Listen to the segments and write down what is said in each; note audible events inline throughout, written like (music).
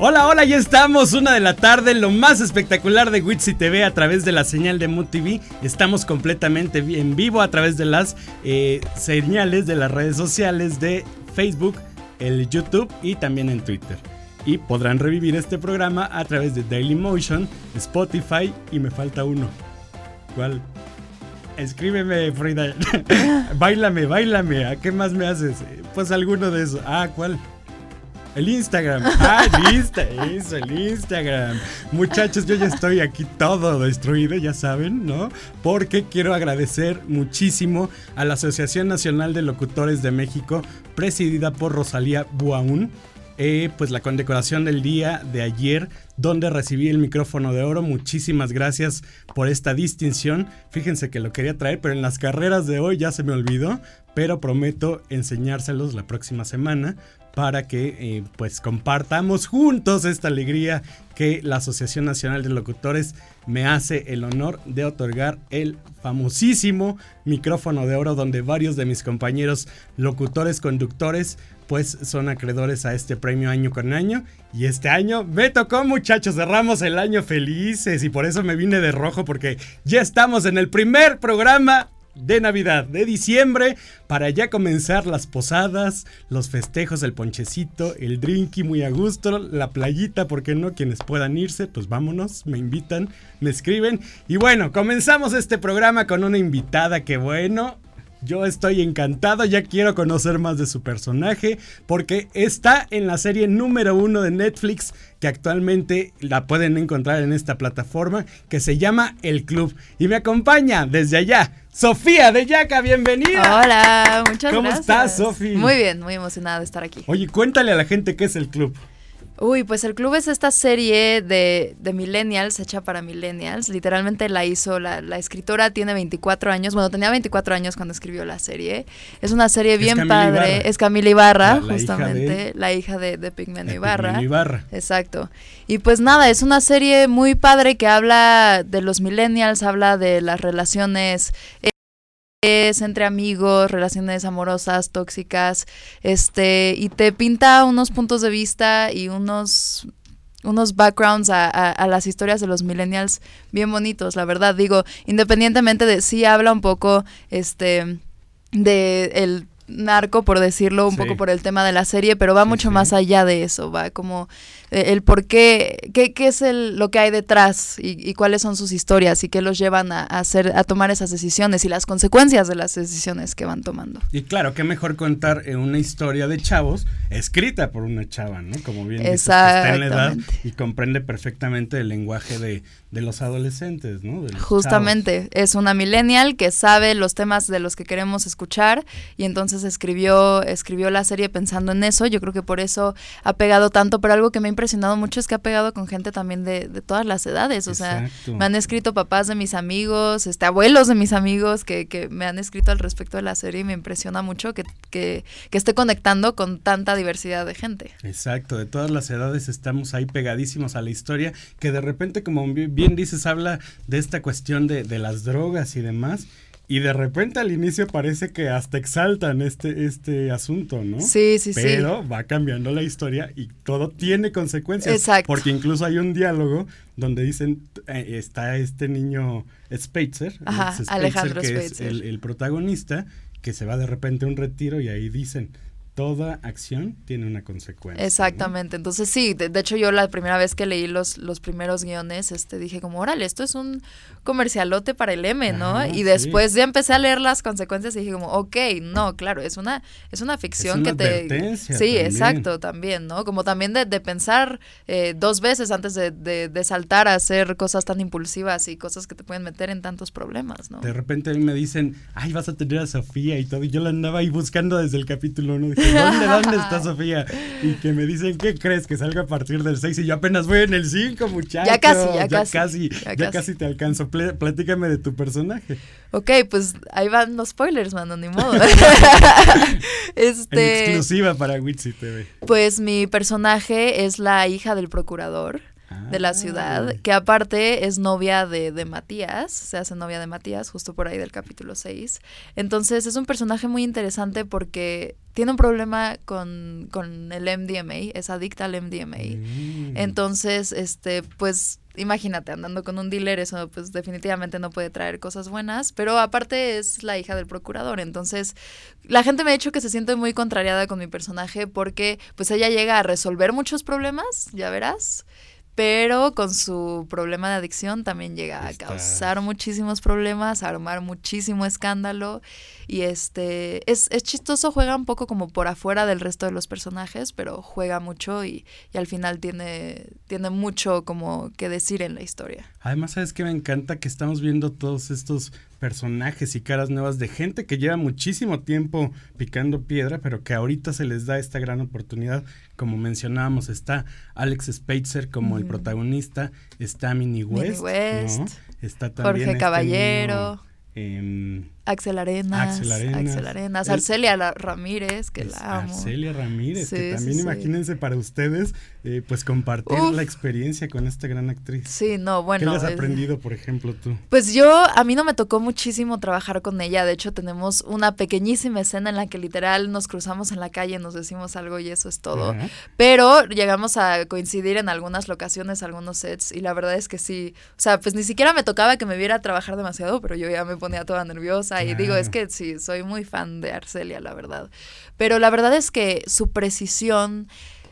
Hola, hola, ya estamos, una de la tarde, lo más espectacular de Witsy TV a través de la señal de Mood. Estamos completamente en vivo a través de las eh, señales de las redes sociales de Facebook, el YouTube y también en Twitter. Y podrán revivir este programa a través de Dailymotion, Spotify y me falta uno. ¿Cuál? Escríbeme, Frida. (laughs) bailame, bailame. ¿A qué más me haces? Pues alguno de esos. Ah, ¿cuál? El Instagram. Ah, listo. Eso, el Instagram. Muchachos, yo ya estoy aquí todo destruido, ya saben, ¿no? Porque quiero agradecer muchísimo a la Asociación Nacional de Locutores de México, presidida por Rosalía Buaún. Eh, pues la condecoración del día de ayer, donde recibí el micrófono de oro. Muchísimas gracias por esta distinción. Fíjense que lo quería traer, pero en las carreras de hoy ya se me olvidó, pero prometo enseñárselos la próxima semana para que eh, pues compartamos juntos esta alegría que la Asociación Nacional de Locutores me hace el honor de otorgar el famosísimo micrófono de oro donde varios de mis compañeros locutores conductores pues son acreedores a este premio año con año y este año me tocó muchachos cerramos el año felices y por eso me vine de rojo porque ya estamos en el primer programa de Navidad, de diciembre, para ya comenzar las posadas, los festejos, el ponchecito, el drinky muy a gusto, la playita, ¿por qué no? Quienes puedan irse, pues vámonos, me invitan, me escriben. Y bueno, comenzamos este programa con una invitada que bueno, yo estoy encantado, ya quiero conocer más de su personaje, porque está en la serie número uno de Netflix, que actualmente la pueden encontrar en esta plataforma, que se llama El Club. Y me acompaña desde allá, Sofía de Yaca, bienvenida. Hola, muchas gracias. ¿Cómo estás, Sofía? Muy bien, muy emocionada de estar aquí. Oye, cuéntale a la gente qué es El Club. Uy, pues el club es esta serie de, de millennials, hecha para millennials. Literalmente la hizo, la, la, escritora tiene 24 años, bueno, tenía 24 años cuando escribió la serie. Es una serie bien padre, Ibarra. es Camila Ibarra, La- la justamente, hija de- la hija de, de Pigmeno Ibarra. Pigmeno Ibarra. Exacto. Y pues nada, es una serie muy padre que habla de los millennials, habla de las relaciones eh, es entre amigos, relaciones amorosas, tóxicas, este, y te pinta unos puntos de vista y unos unos backgrounds a, a- a las historias de los millennials bien bonitos, la verdad. Digo, independientemente de sí habla un poco este de el narco, por decirlo, un Sí. poco por el tema de la serie, pero va Sí, mucho sí. más allá de eso, va como el por qué, qué, qué es el, lo que hay detrás y, y cuáles son sus historias y qué los llevan a, a hacer, a tomar esas decisiones y las consecuencias de las decisiones que van tomando. Y claro, qué mejor contar eh, una historia de chavos escrita por una chava, ¿no? Como bien dices, está en la edad y comprende perfectamente el lenguaje de, de los adolescentes, ¿no? Los Justamente, es una millennial que sabe los temas de los que queremos escuchar y entonces escribió, escribió la serie pensando en eso. Yo creo que por eso ha pegado tanto, pero algo que me impresionado mucho es que ha pegado con gente también de, de todas las edades. O sea, me han escrito papás de mis amigos, este, abuelos de mis amigos que, que me han escrito al respecto de la serie y me impresiona mucho que, que, que esté conectando con tanta diversidad de gente. Exacto, de todas las edades estamos ahí pegadísimos a la historia, que de repente, como bi- bien dices, habla de esta cuestión de, de las drogas y demás, y de repente al inicio parece que hasta exaltan este, este asunto, ¿no? Sí, sí, sí. Pero va cambiando la historia y todo tiene consecuencias. Exacto. Porque incluso hay un diálogo donde dicen, eh, está este niño Spitzer, Ajá, Spitzer, Alejandro que Spitzer. es el, el protagonista, que se va de repente a un retiro y ahí dicen, toda acción tiene una consecuencia. ¿no? Exactamente, entonces sí, de, de hecho yo la primera vez que leí los, los primeros guiones, este, dije como, órale, esto es un comercialote para el M, ¿no? Y sí. después ya empecé a leer las consecuencias y dije como, ok, no, claro, es una, es una ficción una que te... Sí, también. exacto, también, ¿no? Como también de, de pensar eh, dos veces antes de, de- de saltar a hacer cosas tan impulsivas y cosas que te pueden meter en tantos problemas, ¿no? De repente a mí me dicen, ay, vas a tener a Sofía y todo. Y yo la andaba ahí buscando desde el capítulo 1. ¿Dónde, dónde (laughs) está Sofía? Y que me dicen, ¿qué crees? Que salga a partir del 6 y yo apenas voy en el 5, muchacho. Ya casi, ya casi, casi. ya Ya, casi. casi te alcanzo. Plé- platícame de tu personaje. Ok, pues ahí van los spoilers, mano, ni modo. (laughs) (laughs) En este... exclusiva para Witsi TV. Pues mi personaje es la hija del procurador de la ciudad, que aparte es novia de, de Matías, se hace novia de Matías, justo por ahí del capítulo 6. Entonces es un personaje muy interesante porque tiene un problema con, con el MDMA, es adicta al MDMA. Mm. Entonces, este, pues imagínate, andando con un dealer, eso pues definitivamente no puede traer cosas buenas, pero aparte es la hija del procurador, entonces la gente me ha dicho que se siente muy contrariada con mi personaje porque pues ella llega a resolver muchos problemas, ya verás, pero con su problema de adicción también llega a causar muchísimos problemas, a armar muchísimo escándalo y este es, es chistoso, juega un poco como por afuera del resto de los personajes, pero juega mucho y, y al final tiene, tiene mucho como que decir en la historia. Además, ¿sabes qué me encanta? Que estamos viendo todos estos personajes y caras nuevas de gente que lleva muchísimo tiempo picando piedra, pero que ahorita se les da esta gran oportunidad. Como mencionábamos, está Alex Spacer como el protagonista, está Minnie Minnie West, West, ¿no? está también Jorge este Caballero. niño, Axel Arenas, Axel Arenas. Arenas, El- Arcelia Ramírez, que la amo. Arcelia Ramírez, que también sí, sí. imagínense para ustedes, eh, pues compartir Uf. la experiencia con esta gran actriz. Sí, no, bueno. ¿Qué le has es- aprendido, por ejemplo, tú? Pues yo, a mí no me tocó muchísimo trabajar con ella. De hecho, tenemos una pequeñísima escena en la que literal nos cruzamos en la calle, nos decimos algo y eso es todo. Pero llegamos a coincidir en algunas locaciones, algunos sets, y la verdad es que sí. O sea, pues ni siquiera me tocaba que me viera trabajar demasiado, pero yo ya me ponía toda nerviosa. Y digo, es Claro. que sí, soy muy fan de Arcelia, la verdad. Pero la verdad es que su precisión,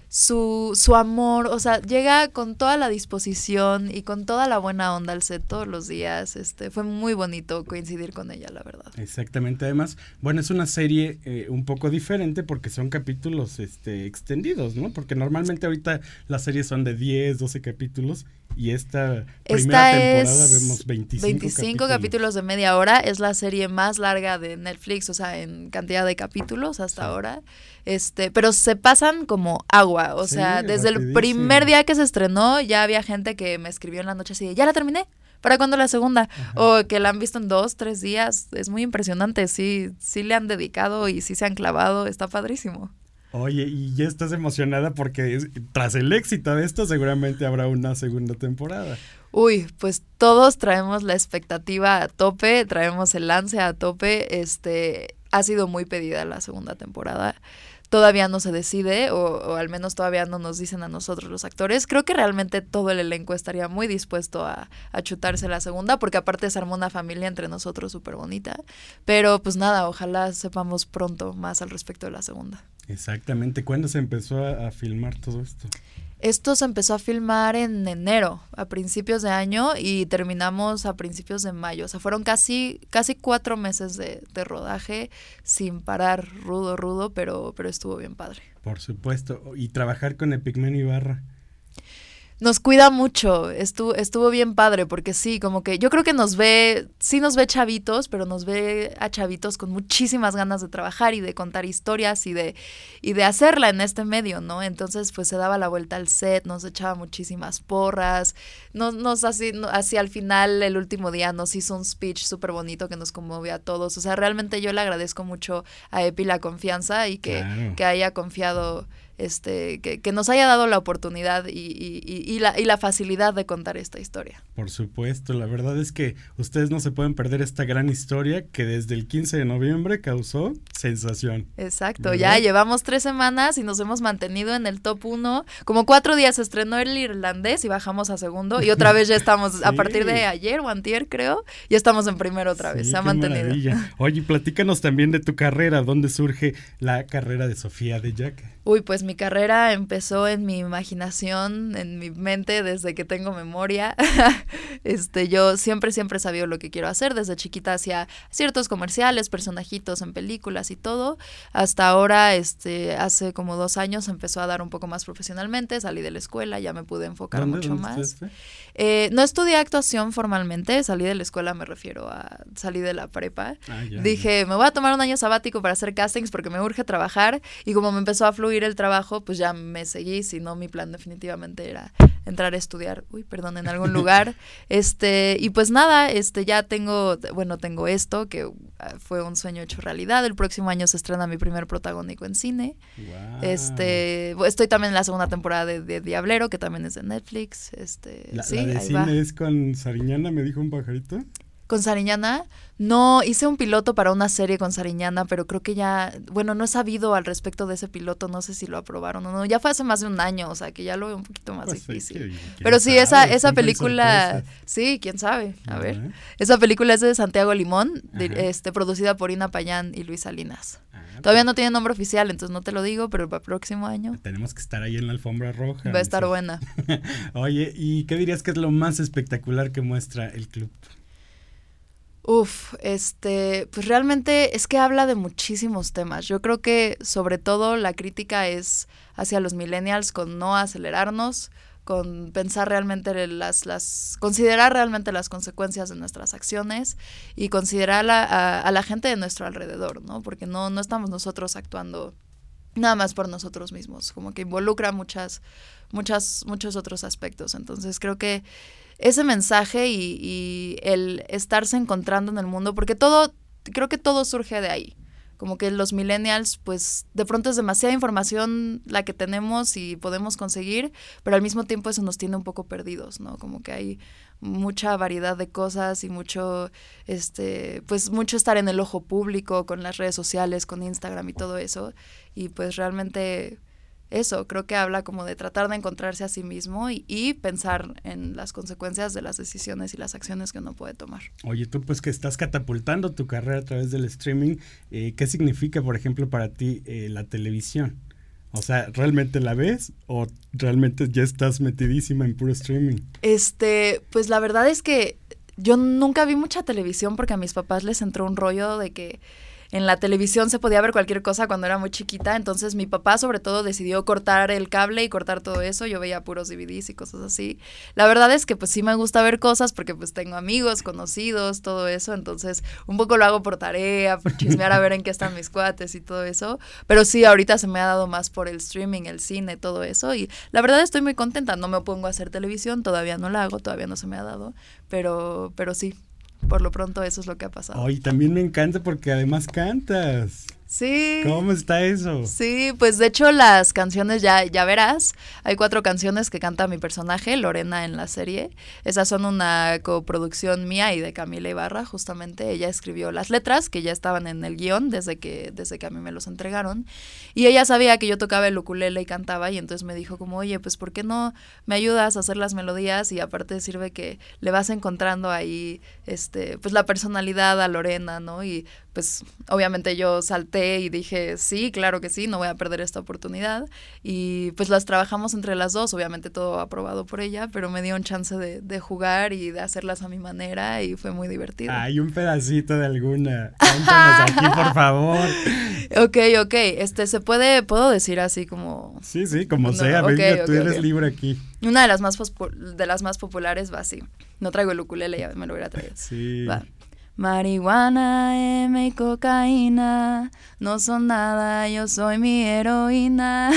su, su amor, o sea, llega con toda la disposición y con toda la buena onda al set todos los días. Este, fue muy bonito coincidir con ella, la verdad. Exactamente, además, bueno, es una serie eh, un poco diferente porque son capítulos este, extendidos, ¿no? Porque normalmente ahorita las series son de 10, 12 capítulos y esta primera Esta temporada es vemos 25, 25 capítulos. de media hora. Es la serie más larga de Netflix, o sea, en cantidad de capítulos hasta Sí. ahora. Este, pero se pasan como agua. O Sí, sea, desde el primer día que se estrenó, ya había gente que me escribió en la noche así, de, ya la terminé. ¿Para cuándo la segunda? Ajá. O que la han visto en dos, tres días. Es muy impresionante. Sí, sí le han dedicado y sí se han clavado. Está padrísimo. Oye, y ya estás emocionada porque tras el éxito de esto seguramente habrá una segunda temporada. Uy, pues todos traemos la expectativa a tope, traemos el lance a tope. Este, ha sido muy pedida la segunda temporada. Todavía no se decide, o, o al menos todavía no nos dicen a nosotros los actores. Creo que realmente todo el elenco estaría muy dispuesto a, a chutarse la segunda, porque aparte se armó una familia entre nosotros súper bonita. Pero pues nada, ojalá sepamos pronto más al respecto de la segunda. Exactamente, ¿cuándo se empezó a, a filmar todo esto? Esto se empezó a filmar en enero, a principios de año, y terminamos a principios de mayo. O sea, fueron casi, casi cuatro meses de, de rodaje sin parar, rudo, rudo, pero, pero estuvo bien padre. Por supuesto, y trabajar con Epigmenio Ibarra. Nos cuida mucho, estuvo, estuvo bien padre, porque sí, como que yo creo que nos ve, sí nos ve chavitos, pero nos ve a chavitos con muchísimas ganas de trabajar y de contar historias y de, y de hacerla en este medio, ¿no? Entonces, pues se daba la vuelta al set, nos echaba muchísimas porras, nos, nos así, así al final, el último día, nos hizo un speech súper bonito que nos conmovió a todos. O sea, realmente yo le agradezco mucho a Epi la confianza y que, Claro. que haya confiado este, que, que nos haya dado la oportunidad y, y- y- la, y la facilidad de contar esta historia. Por supuesto, la verdad es que ustedes no se pueden perder esta gran historia que desde el 15 de noviembre causó sensación. Exacto, ¿Verdad? ya llevamos tres semanas y nos hemos mantenido en el top uno. Como cuatro días se estrenó el irlandés y bajamos a segundo y otra vez ya (laughs) estamos, a partir de ayer o antier creo, ya estamos en primero otra vez, Sí, se ha mantenido. maravilla. (laughs) Oye, platícanos también de tu carrera, ¿dónde surge la carrera de Sofía de Jack? Uy, pues mi carrera empezó en mi imaginación, en mi mente desde que tengo memoria. (laughs) este, yo siempre, siempre sabía lo que quiero hacer. Desde chiquita hacía ciertos comerciales, personajitos en películas y todo. Hasta ahora, este, hace como dos años empezó a dar un poco más profesionalmente. Salí de la escuela, ya me pude enfocar ¿Dónde, mucho dónde más. Eh, no estudié actuación formalmente, salí de la escuela, me refiero a salí de la prepa. Ah, ya, Dije, me voy a tomar un año sabático para hacer castings porque me urge trabajar y como me empezó a fluir el trabajo, pues ya me seguí, si no mi plan definitivamente era entrar a estudiar, uy, perdón, en algún (laughs) lugar. Este, y pues nada, este ya tengo, bueno, tengo esto que ah, fue un sueño hecho realidad. El próximo año se estrena mi primer protagónico en cine. Este, estoy también en la segunda temporada de, de Diablero, que también es de Netflix. Este, La, sí, la de ahí cine va. es con Sariñana, me dijo un pajarito. Con Sariñana, no, hice un piloto para una serie con Sariñana, pero creo que ya, bueno, no he sabido al respecto de ese piloto, no sé si lo aprobaron o no, ya fue hace más de un año, o sea, que ya lo veo un poquito más pues difícil. Pero sí, esa, esa película, sí, quién sabe, a ver. Esa película es de Santiago Limón, este, producida por Ina Payán y Luis Salinas. Ah, Todavía no tiene nombre oficial, entonces no te lo digo, pero para el próximo año. Tenemos que estar ahí en la alfombra roja. Va a estar buena. (laughs) Oye, ¿y qué dirías que es lo más espectacular que muestra el club? Uf, este, pues realmente es que habla de muchísimos temas. Yo creo que sobre todo la crítica es hacia los millennials con no acelerarnos, con pensar realmente las, las, considerar realmente las consecuencias de nuestras acciones y considerar a, a, la gente de nuestro alrededor, ¿no? Porque no, no estamos nosotros actuando nada más por nosotros mismos, como que involucra muchas, muchas, muchos otros aspectos. Entonces creo que ese mensaje y, el estarse encontrando en el mundo, porque todo, creo que todo surge de ahí. Como que los millennials, pues de pronto es demasiada información la que tenemos y podemos conseguir, pero al mismo tiempo eso nos tiene un poco perdidos, ¿no? Como que hay mucha variedad de cosas y mucho, este, pues mucho estar en el ojo público con las redes sociales, con Instagram y todo eso. Y pues realmente eso, creo que habla como de tratar de encontrarse a sí mismo y, pensar en las consecuencias de las decisiones y las acciones que uno puede tomar. Oye, tú pues que estás catapultando tu carrera a través del streaming, eh, ¿qué significa, por ejemplo, para ti eh, la televisión? O sea, ¿realmente la ves o realmente ya estás metidísima en puro streaming? Este, pues la verdad es que yo nunca vi mucha televisión porque a mis papás les entró un rollo de que en la televisión se podía ver cualquier cosa cuando era muy chiquita, entonces mi papá sobre todo decidió cortar el cable y cortar todo eso, yo veía puros DVDs y cosas así. La verdad es que pues sí me gusta ver cosas porque pues tengo amigos, conocidos, todo eso, entonces un poco lo hago por tarea, por (laughs) chismear a ver en qué están mis cuates y todo eso, pero sí, ahorita se me ha dado más por el streaming, el cine, todo eso y la verdad estoy muy contenta, no me pongo a hacer televisión, todavía no la hago, todavía no se me ha dado, pero, pero sí, por lo pronto eso es lo que ha pasado. Ay, también me encanta porque además cantas. Sí. ¿Cómo está eso? Sí, pues de hecho las canciones ya, ya verás. Hay cuatro canciones que canta mi personaje, Lorena, en la serie. Esas son una coproducción mía y de Camila Ibarra, justamente. Ella escribió las letras que ya estaban en el guion desde que, desde que a mí me los entregaron. Y ella sabía que yo tocaba el ukulele y cantaba y entonces me dijo como, oye, pues ¿por qué no me ayudas a hacer las melodías? Y aparte sirve que le vas encontrando ahí, este, pues la personalidad a Lorena, ¿no? Y pues obviamente yo salté y dije, sí, claro que sí, no voy a perder esta oportunidad. Y pues las trabajamos entre las dos, obviamente todo aprobado por ella, pero me dio un chance de, de jugar y de hacerlas a mi manera y fue muy divertido. Hay un pedacito de alguna. Cuéntanos aquí, por favor. (laughs) Ok, ok, este, se puede, puedo decir así como... Sí, sí, como sea, venga, tú eres libre aquí. Una de las más de las más populares va así. No traigo el ukulele, ya me lo hubiera traído. Sí. Va. Marihuana, M y cocaína no son nada, yo soy mi heroína.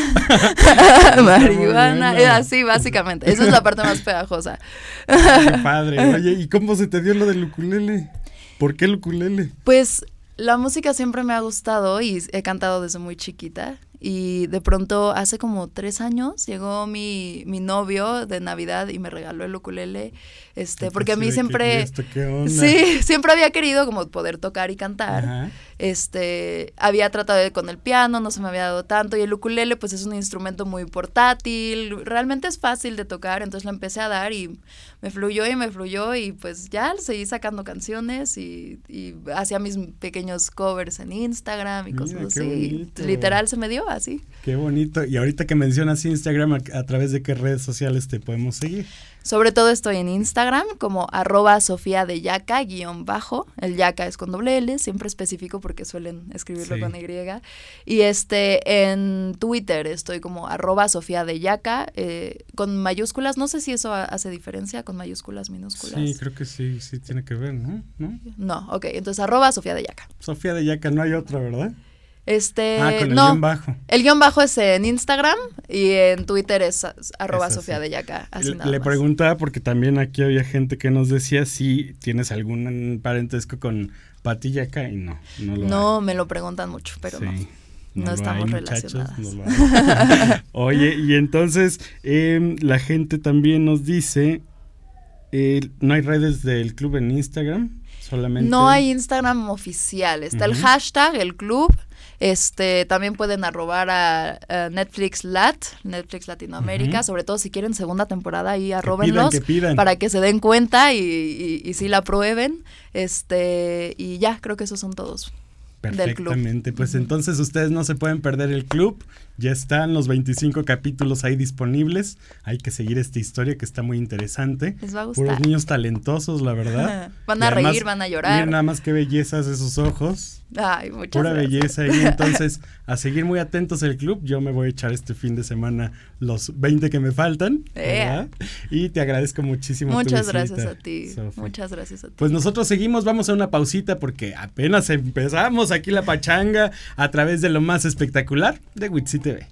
(laughs) Marihuana, así básicamente. Esa es la parte más pegajosa. Qué padre. Oye, ¿y cómo se te dio lo del ukulele? ¿Por qué el ukulele? Pues la música siempre me ha gustado y he cantado desde muy chiquita. Y de pronto, hace como tres años, llegó mi, mi novio de Navidad y me regaló el ukulele. Este, porque a mí siempre. Sí, (laughs) siempre había querido como poder tocar y cantar. Este, había tratado con el piano, no se me había dado tanto. Y el ukulele, pues es un instrumento muy portátil. Realmente es fácil de tocar. Entonces lo empecé a dar y me fluyó y me fluyó. Y pues ya seguí sacando canciones y, y hacía mis pequeños covers en Instagram y cosas así. Literal se me dio así. Qué bonito. Y ahorita que mencionas Instagram, ¿a, través de qué redes sociales te podemos seguir? Sobre todo estoy en Instagram como arroba Sofía de Yaca, guion bajo. El Yaca es con doble L, siempre específico porque suelen escribirlo con Y. Y este, en Twitter estoy como arroba Sofía de Yaca, eh, con mayúsculas. No sé si eso hace diferencia con mayúsculas, minúsculas. Sí, creo que sí, sí tiene que ver, ¿no? No, no ok, entonces arroba Sofía de Yaca. Sofía de Yaca, no hay otra, ¿verdad? Este, ah, con el guion bajo. El guion bajo es en Instagram y en Twitter es arroba Sofía de Yaca. le, preguntaba porque también aquí había gente que nos decía si tienes algún parentesco con Pati Yaca y no. No, no me lo preguntan mucho, pero no. No, estamos relacionadas. (laughs) Oye, y entonces em, la gente también nos dice, eh, ¿no hay redes del club en Instagram? Solamente. No hay Instagram oficial. Está el hashtag, el club. Este, también pueden arrobar a, a Netflix Lat, Netflix Latinoamérica, sobre todo si quieren segunda temporada ahí Que arróbenlos pidan, que pidan. para que se den cuenta y, y, y sí la prueben. Este, y ya, creo que esos son todos. del club. Perfectamente. Pues entonces ustedes no se pueden perder el club. Ya están los 25 capítulos ahí disponibles. Hay que seguir esta historia que está muy interesante. Les va a Puros gustar. niños talentosos, la verdad. (laughs) Van Y a además, reír, van a llorar. Miren nada más qué bellezas esos ojos. Ay, muchas Pura gracias. belleza ahí. (laughs) Entonces, a seguir muy atentos el club. Yo me voy a echar este fin de semana los 20 que me faltan. Y te agradezco muchísimo. tu Muchas visita, gracias a ti. Muchas gracias a ti. Pues nosotros seguimos, vamos a una pausita porque apenas empezamos aquí la pachanga a través de lo más espectacular de Witsi TV.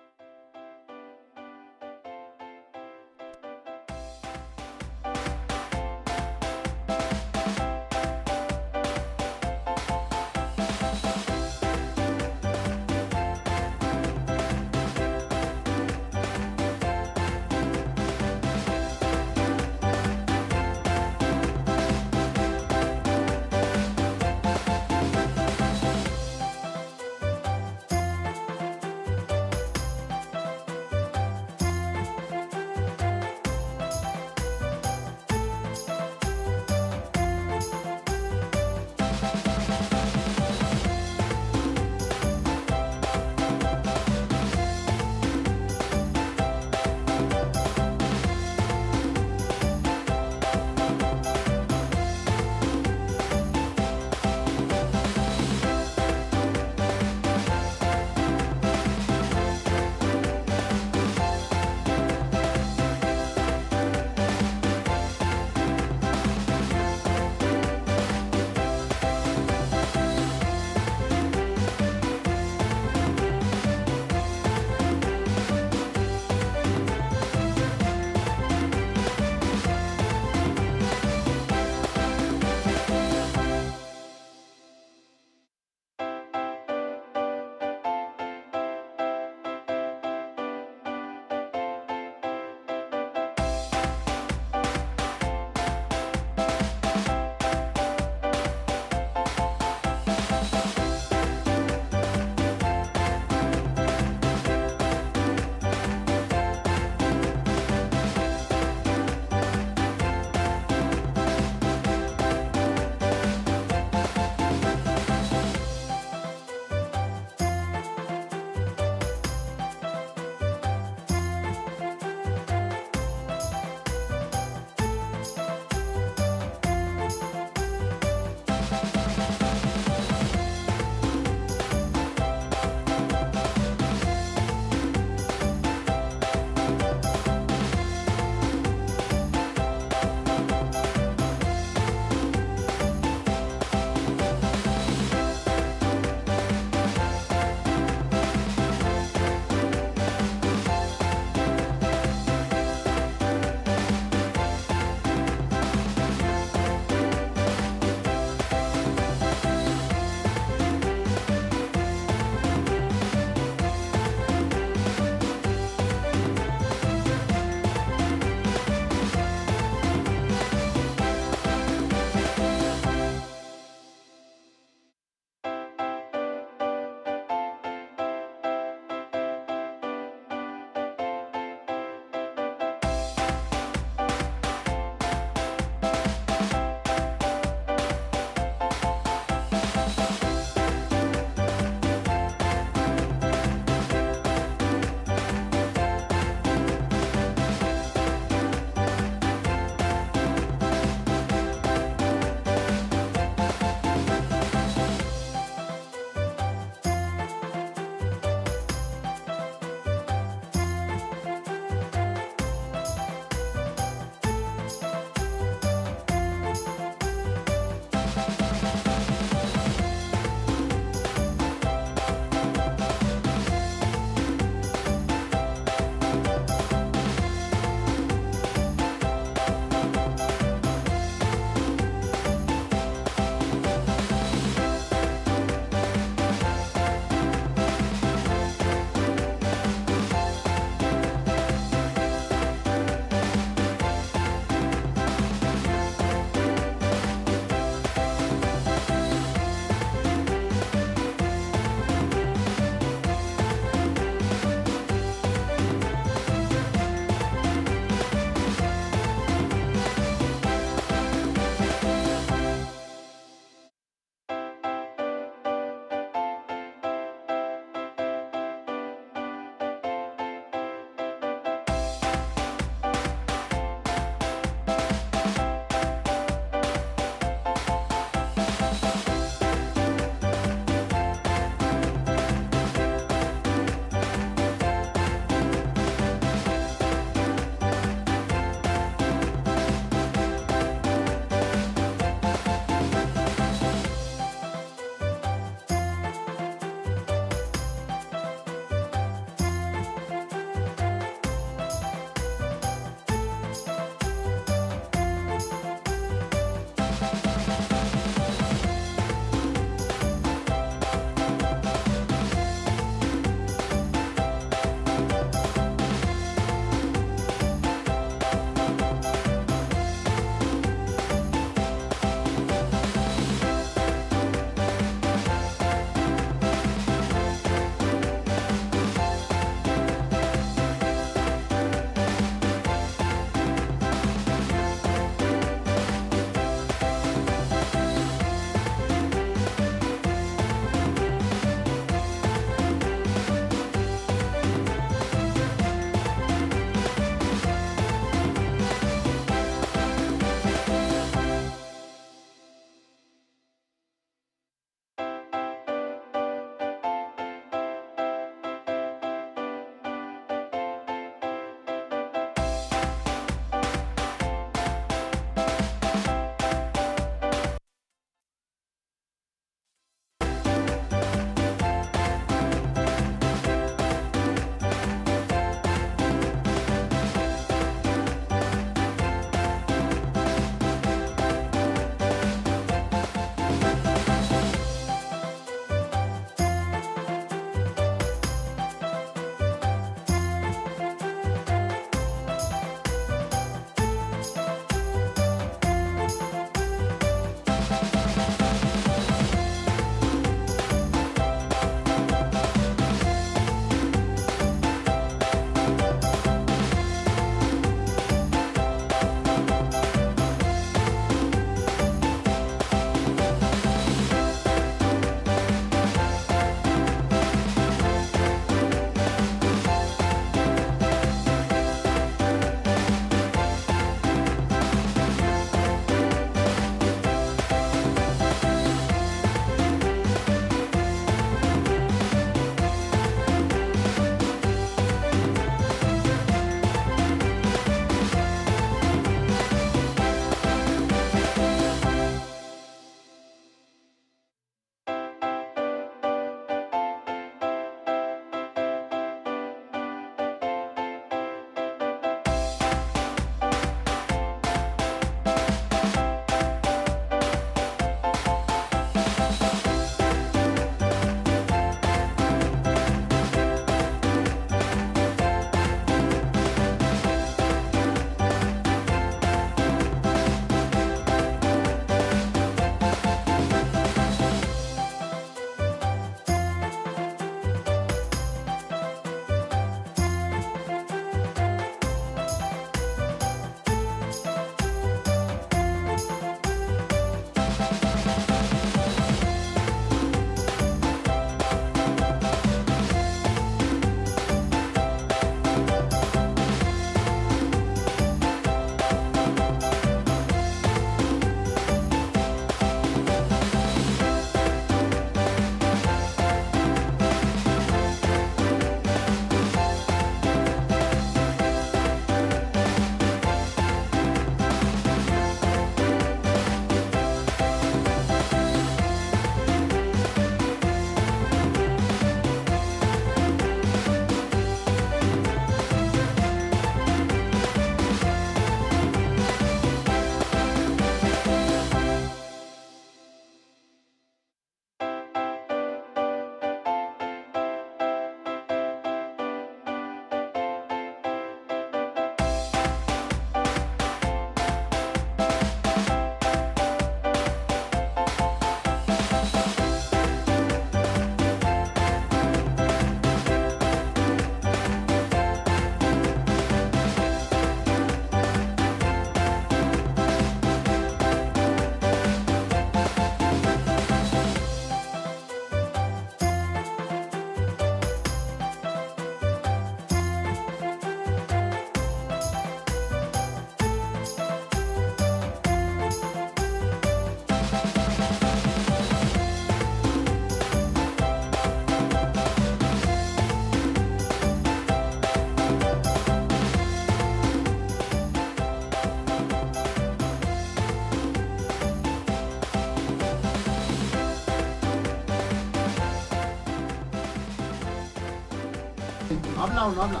¿Habla o no habla?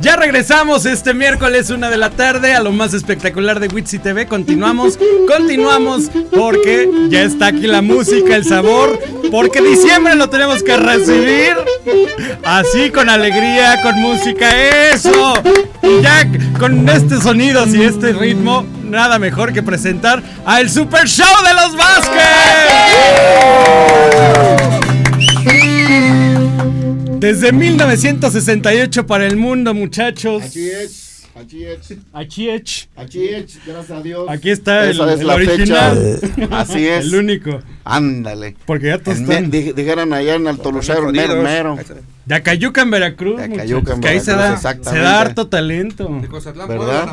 Ya regresamos este miércoles, una de la tarde, a lo más espectacular de Witsi TV. Continuamos, continuamos, porque ya está aquí la música, el sabor, porque diciembre lo tenemos que recibir así, con alegría, con música, eso. Y ya con este sonidos y este ritmo, nada mejor que presentar a el Super Show de los Vázquez. Desde 1968 para el mundo, muchachos. Así es. Así es. Es. Gracias a Dios. Aquí está el, Esa es el la original. fecha. (laughs) Así es. El único. Ándale. Porque ya todos están di- dijeran allá en Alto Lucero, el mero, mero. de Acayuca en Veracruz. De Acayuca en que ahí se Veracruz, da, se da harto talento. ¿Verdad?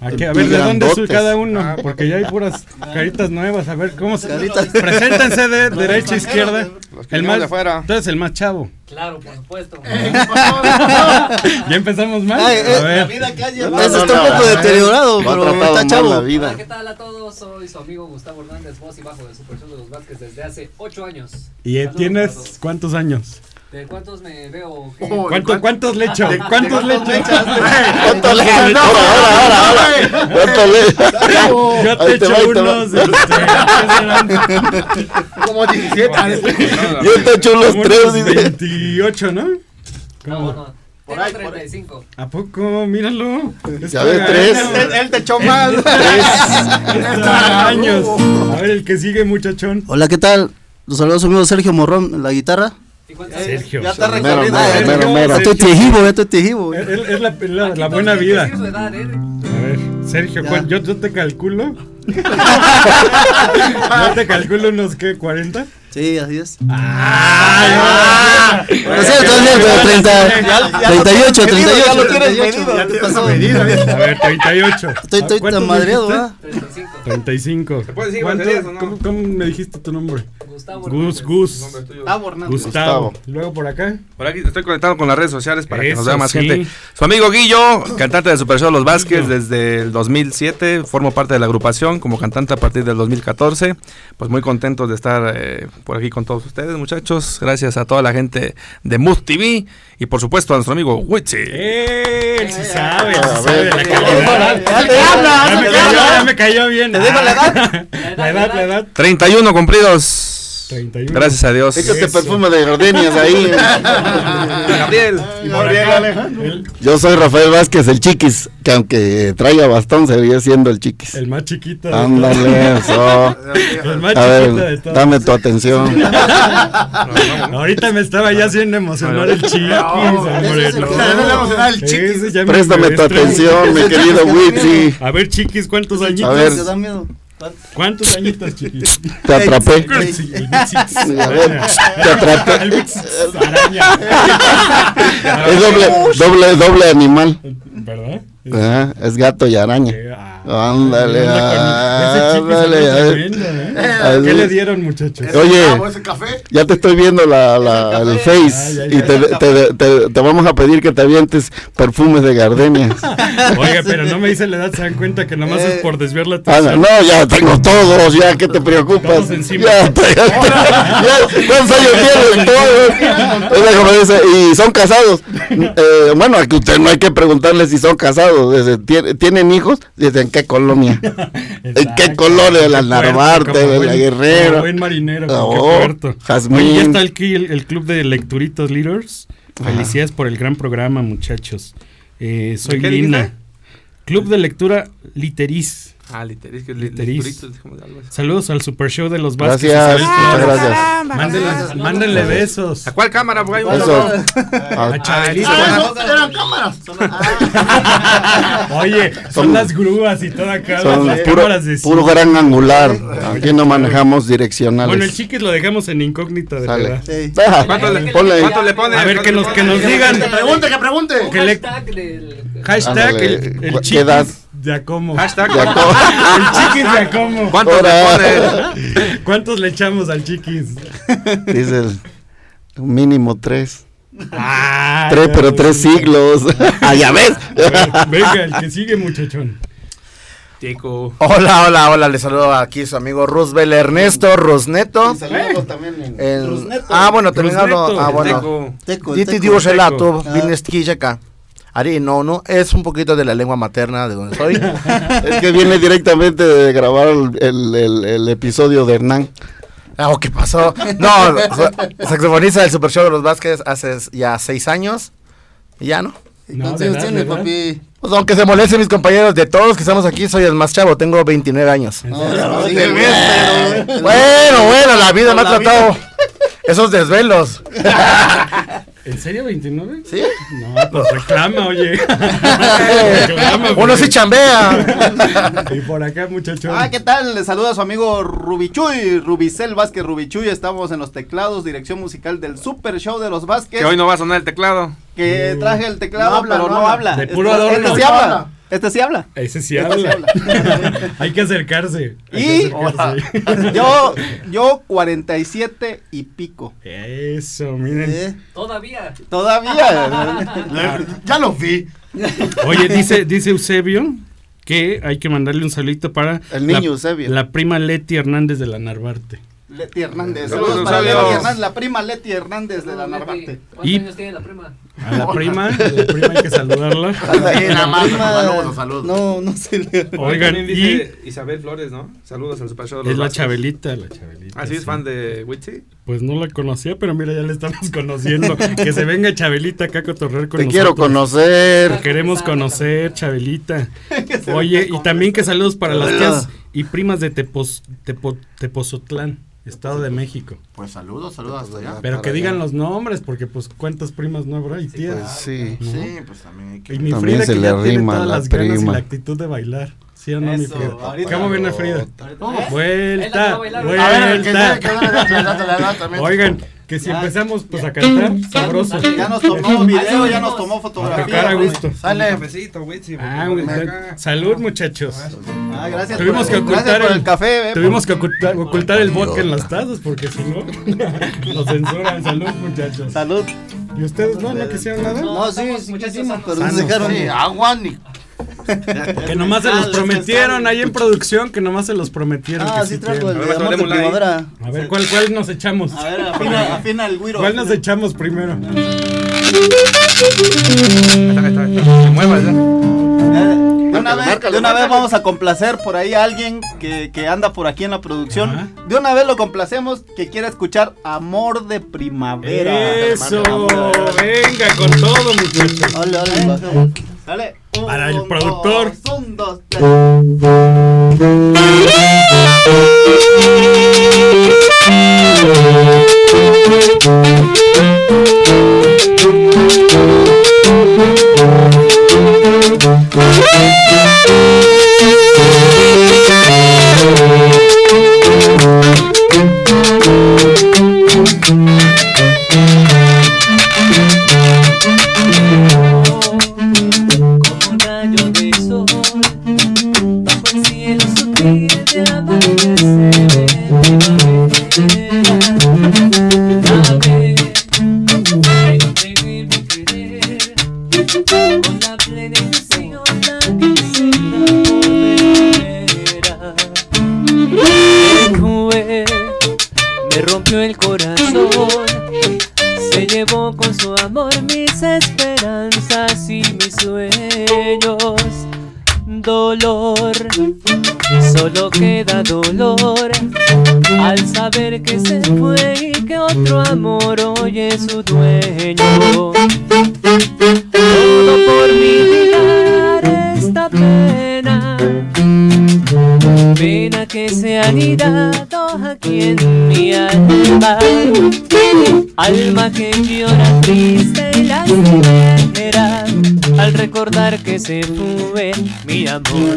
Aquí, a ver, ¿de dónde soy grandotes. cada uno? Porque ya hay puras caritas nuevas. A ver, ¿cómo se Preséntense de derecha a izquierda. que El más, de afuera. eres el más chavo. Claro, por supuesto. (laughs) Ya empezamos mal. Ay, eh, A ver. No, Ese no, está un poco eh. deteriorado, pero está chavo. la Hola, vida. ¿qué tal a todos? Soy su amigo Gustavo Hernández, voz y bajo del Super Show de los Vázquez desde hace 8 años. ¿Y eh, Saludos tienes cuántos años? ¿De cuántos me veo? ¿Cuánto- ¿Cuántos le echo? ¿Cuántos le echo? ¿Cuánto le Ahora, ahora, ahora. ¿Cuánto le Yo te echo unos. Como 17. Yo Yo te echo los tres, dice. 28, ¿no? No, ¿Cómo? no. Por ahí, por ahí. 35. ¿A poco? Míralo. Ya ves, tres. Él te echó más. (laughs) años. A ver, el que sigue, muchachón. Hola, ¿qué tal? Los saludos amigo Sergio Morrón en la guitarra. Sergio. Ya está Mero, recorrido. mero, mero, Ya mero. estoy tejivo, ya estoy tejivo. Él- él- Es la, la- la buena vida. edad, ¿eh? A ver, Sergio, Ya. ¿cuán- yo, yo te calculo. (laughs) yo te calculo unos, ¿qué? ¿40? Sí, así es. ¡Ay! Pero sí, es cierto, 30, 38, 38, ya lo tienes 38. medido, Ya te pasó. A ver, 38. Estoy, estoy ¿Cuántos tan madreado? ¿verdad? 35. 35. puede decir ¿Cuánto- groserías o no? ¿cómo, cómo me dijiste tu nombre? Gustavo Gus, Hernández. Gus. Gustavo. Gustavo. Luego por acá. Por aquí estoy conectado con las redes sociales para que nos vea más sí. gente. Su amigo Guillo, cantante de Super Show Los Vázquez desde el 2007, formo parte de la agrupación como cantante a partir del 2014. Pues muy contentos de estar eh, por aquí con todos ustedes, muchachos. Gracias a toda la gente de Mood TV y por supuesto a nuestro amigo Witzy. ¡Eh! Él sí sabe, él sí A sabe ver, de la ¿qué calidad. Ya me cayó, ya me cayó bien. ¿Te digo la edad? (laughs) La edad, la edad. 31 cumplidos. 31. Gracias a Dios. Échate perfume de gardenias ahí. Gabriel. Y por acá, el, Yo soy Rafael Vázquez, el chiquis, que aunque traiga bastón, seguiría siendo el chiquis. el más chiquito. Ándale, eso. El más A chiquito de ver, todos. dame tu atención. Ahorita me estaba ya haciendo emocionar el chiquis, el chiquis. Préstame tu atención, mi querido Witzy. A ver, chiquis, ¿cuántos añitos? A ver. ¿Cuántos añitos, chiquis? Te atrapé. A ver, te atrapé. Es doble, doble, doble animal. ¿Verdad? Es gato y araña. Ah, Ándale, ándale, tremendo, ¿eh? Así. ¿Qué le dieron, muchachos? Oye, café? ya te estoy viendo la, la, el Ah, face ya, y te, te, te, te vamos a pedir que te avientes perfumes de gardenias. (laughs) Oiga, pero no me dice la edad, se dan cuenta que nomás es por desviar la Ah, atención. no, ya tengo todos, ya que te preocupas. Estamos encima. Ya, te- ya, ya, ¿Cuántos años tienen todos? Y son casados. Eh, bueno, aquí usted no hay que preguntarle si son casados. Desde, ¿tie- ¿Tienen hijos? Desde en qué colonia. (laughs) ¿En qué colonia? De la Narvarte, de la buen- Guerrero. buen marinero, Oh, puerto. Jazmín. Oye, ya está aquí el, el club de lecturitos leaders. Felicidades por el gran programa, muchachos. Eh, soy Lina. Club de lectura Literis. Ah, literis, que Literis. lituritos, dijimos algo así. Saludos al Super Show de los Vázquez. Gracias, muchas gracias. Mándenle, mándenle besos. ¿A cuál cámara? Porque hay un- Eso. A Ah, Chabelita. Ah, no, eran cámaras. (laughs) Oye, son, Son- las grúas y todo acá. Son las puro, cámaras de puro gran angular. Aquí no manejamos direccionales. Bueno, el chiquis lo dejamos en incógnita de Sale. verdad. Sí. Ah, ¿Cuánto le, ponle ahí. cuánto le pone? A ver, que nos, que nos digan. Que pregunte, que pregunte. Que le- Hashtag del... Hashtag Ándale, el, el ¿qué chiquis edad? de Acomo. Hashtag. Ya co- El chiquis de Acomo. ¿Cuánto le Ahora. pone? ¿Cuántos le echamos al chiquis? Dice el mínimo tres. Ah, Tres, pero tres siglos. ah, ya ves. Venga, el que sigue, muchachón. Tico. Hola, hola, hola, les saludo aquí su amigo Roosevelt Ernesto Rosneto. Y saludos también en- En- Rusneto. ah, bueno, también hablo. Ah, el bueno. Teco. Teco, Diti teco. digo relato, Ah. Ari, no, no, es un poquito de la lengua materna de donde soy. (laughs) Es que viene directamente de grabar el, el- el- el episodio de Hernán. Ah, ¿qué pasó? No, saxofonista del Super Show de los Vázquez hace ya seis años. Y ya no. ¿Y No. Pues aunque se molesten mis compañeros de todos que estamos aquí, soy el más chavo, tengo 29 años. No, no, Te ves, pero- Bueno, bueno, la vida me ha vida. tratado esos desvelos. (laughs) ¿En serio 29? ¿Sí? No, pues reclama, oye. reclama. (laughs) Uno sí chambea. Y por acá, muchachos. Ah, ¿qué tal? Les saluda su amigo Rubichuy, Rubicel Vázquez Rubichuy. Estamos en los teclados, dirección musical del Super Show de los Vázquez. Que hoy no va a sonar el teclado. Que traje el teclado, No habla, pero no no, habla. De puro adorno. Este sí habla. Habla. Este sí habla. Ese sí Este sí habla. (laughs) Hay que acercarse. Hay Y que acercarse. (laughs) yo, yo 47 y pico. Eso, miren. ¿Eh? Todavía. Todavía. (laughs) Ya lo vi. Oye, dice, dice Eusebio que hay que mandarle un saludito para El niño la, Eusebio. la prima Leti Hernández de la Narvarte. Leti Hernández. Saludos, Saludos para saludos. Leti Hernández, la prima Leti Hernández de la Narvarte. ¿Cuántos Y- años tiene la prima? A la prima, (laughs) a la prima hay que saludarla. (laughs) Ahí nada más, saludos. No, no se le. Oigan, También y Isabel Flores, ¿no? Saludos al Super Show de los es la. Chabelita, la Chabelita. Así es sí. fan de Witsi. Pues no la conocía, pero mira, ya la estamos (laughs) conociendo. que se venga Chabelita acá a cotorrear con Te nosotros. quiero conocer. Queremos conocer, Chabelita. Oye, y también que saludos para las tías y primas de Tepos, Tepo- Tepozotlán, Estado de México. Pues saludos, saludos hasta allá. Pero que digan allá. los nombres, porque pues cuántas primas no habrá y tías. Pues sí. ¿no? Sí, pues también hay que. Y mi También Frida se que le ya tiene todas la las ganas y la actitud de bailar. ¿Sí o no, mi Eso, Frida? ahorita. ¿Cómo viene Frida? Va a Vuelta, vuelta. que- que- también. Oigan, que si Ya. empezamos pues a cantar, sabroso. Ya nos tomó video, ya nos tomó A fotografía. tocar a güey. gusto. Sale. Cafecito, Witsi. Ah, güey, salud muchachos. Ah, gracias Tuvimos por, que gracias ocultar por el- el café. eh, Tuvimos que ocultar, ocultar el vodka en las tazas porque si no (laughs) nos censuran. Salud muchachos. Salud. ¿Y ustedes no, no quisieron nada? No, sí, sí muchachos pero nos dejaron. Sí, agua ni. Que (laughs) nomás se Ah, los los prometieron ahí en producción, que nomás se los prometieron. Ah, que sí sí traigo el de A ver, amor de primavera. A ver, ¿cuál, ¿cuál nos echamos? A ver, afina, afina el güiro. ¿Cuál nos echamos primero? Ahí está, ahí está, ahí está. Se mueva ya. Eh, De una, vez, de una vez vamos a complacer por ahí a alguien que, que anda por aquí en la producción. Ajá. De una vez lo complacemos que quiera escuchar Amor de Primavera. Eso, Amor. venga con todo muchachos. Ole, ole, bajemos. Dale. Un, Para el productor. Un, dos, tres. (laughs) se fue mi amor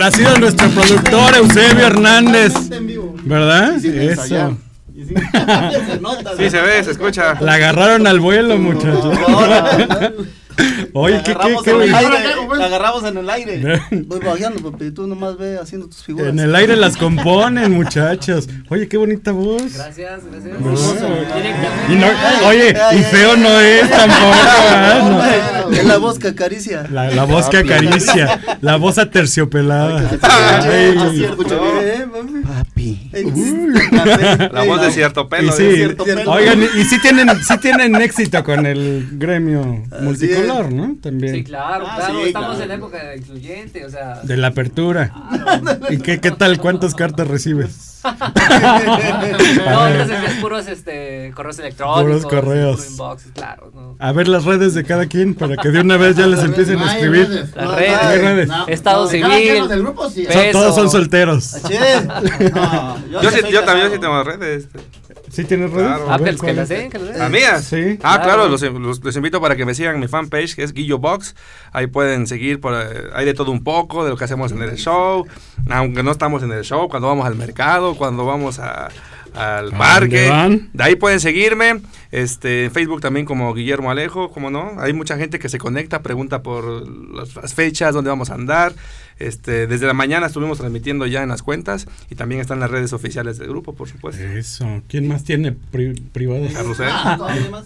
Complacido nuestro productor Eusebio Hernández. ¿Verdad? Y sin ensayar. Eso. Y sí, (laughs) se nota, Sí, se ve, se escucha. La agarraron al vuelo, muchachos. (laughs) Oye, La ¿qué, qué, agarramos qué? en el aire, la agarramos en el aire. (laughs) Voy bajeando, papi. Tú nomás ve haciendo tus figuras. En el aire las componen, muchachos. Oye, qué bonita voz. Gracias, gracias. No. Y no, oye, y feo no es tampoco. Es la voz que acaricia. La, la voz que acaricia, la voz aterciopelada. Ay. Escucha bien, eh, mami. Papi. (laughs) La voz de cierto Y pelo. sí, de- oigan, y sí tienen, (laughs) sí tienen éxito con el gremio Así multicolor, ¿no? También. Sí, claro, Ah, claro. sí, Estamos claro. en época incluyente, o sea. De la apertura. ¿Y qué, qué tal? ¿Cuántas cartas recibes? (laughs) no, entonces es puros este, correos electrónicos. Puros correos. inbox, claro. ¿no? A ver las redes de cada quien para que de una vez ya les empiecen a No hay escribir. redes. Las redes. Redes. No, Estado civil. del grupo sí. Son- todos son solteros. Achí. No, Yo, sí, también sí tengo redes. ¿Sí tienes redes? Claro. Ah, ver, que las den, que las den. ¿Las mías? Sí. Ah, claro, Claro. los, los- invito para que me sigan mi fanpage que es Guillo Box. Ahí pueden seguir, por, eh, hay de todo un poco de lo que hacemos en el show, aunque no estamos en el show, cuando vamos al mercado, cuando vamos a- al parque. van? De ahí pueden seguirme. Este, en Facebook también como Guillermo Alejo, como no. Hay mucha gente que se conecta, pregunta por las, fechas, dónde vamos a andar. Este, desde la mañana estuvimos transmitiendo ya en las cuentas y también están las redes oficiales del grupo, por supuesto. Eso. ¿Quién más tiene pri-? Carrusel. Ah.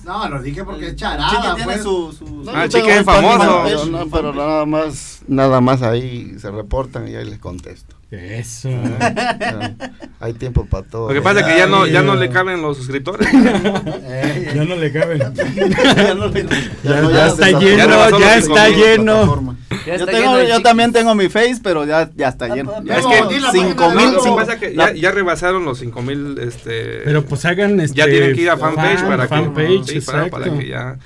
No, lo dije porque es charada, tiene pues. su, su, Ah, página, famoso. pero no, pero nada más, nada más ahí se reportan y ahí les contesto. Eso. Ya, Hay tiempo para todo. Lo que pasa es que ya no, ya no le caben los suscriptores. Ya no le caben. (laughs) Ya no le- Ya, no, ya ya está lleno, ya está 5,000 lleno. Yo, tengo- lleno también tengo mi face, pero ya, ya está lleno. Ya Es que- que di la cinco página mil. ya, ya rebasaron los 5000 este Pero pues hagan este. ya tienen que ir a fanpage fan- para que fanpage, sí, para, exacto. para que ya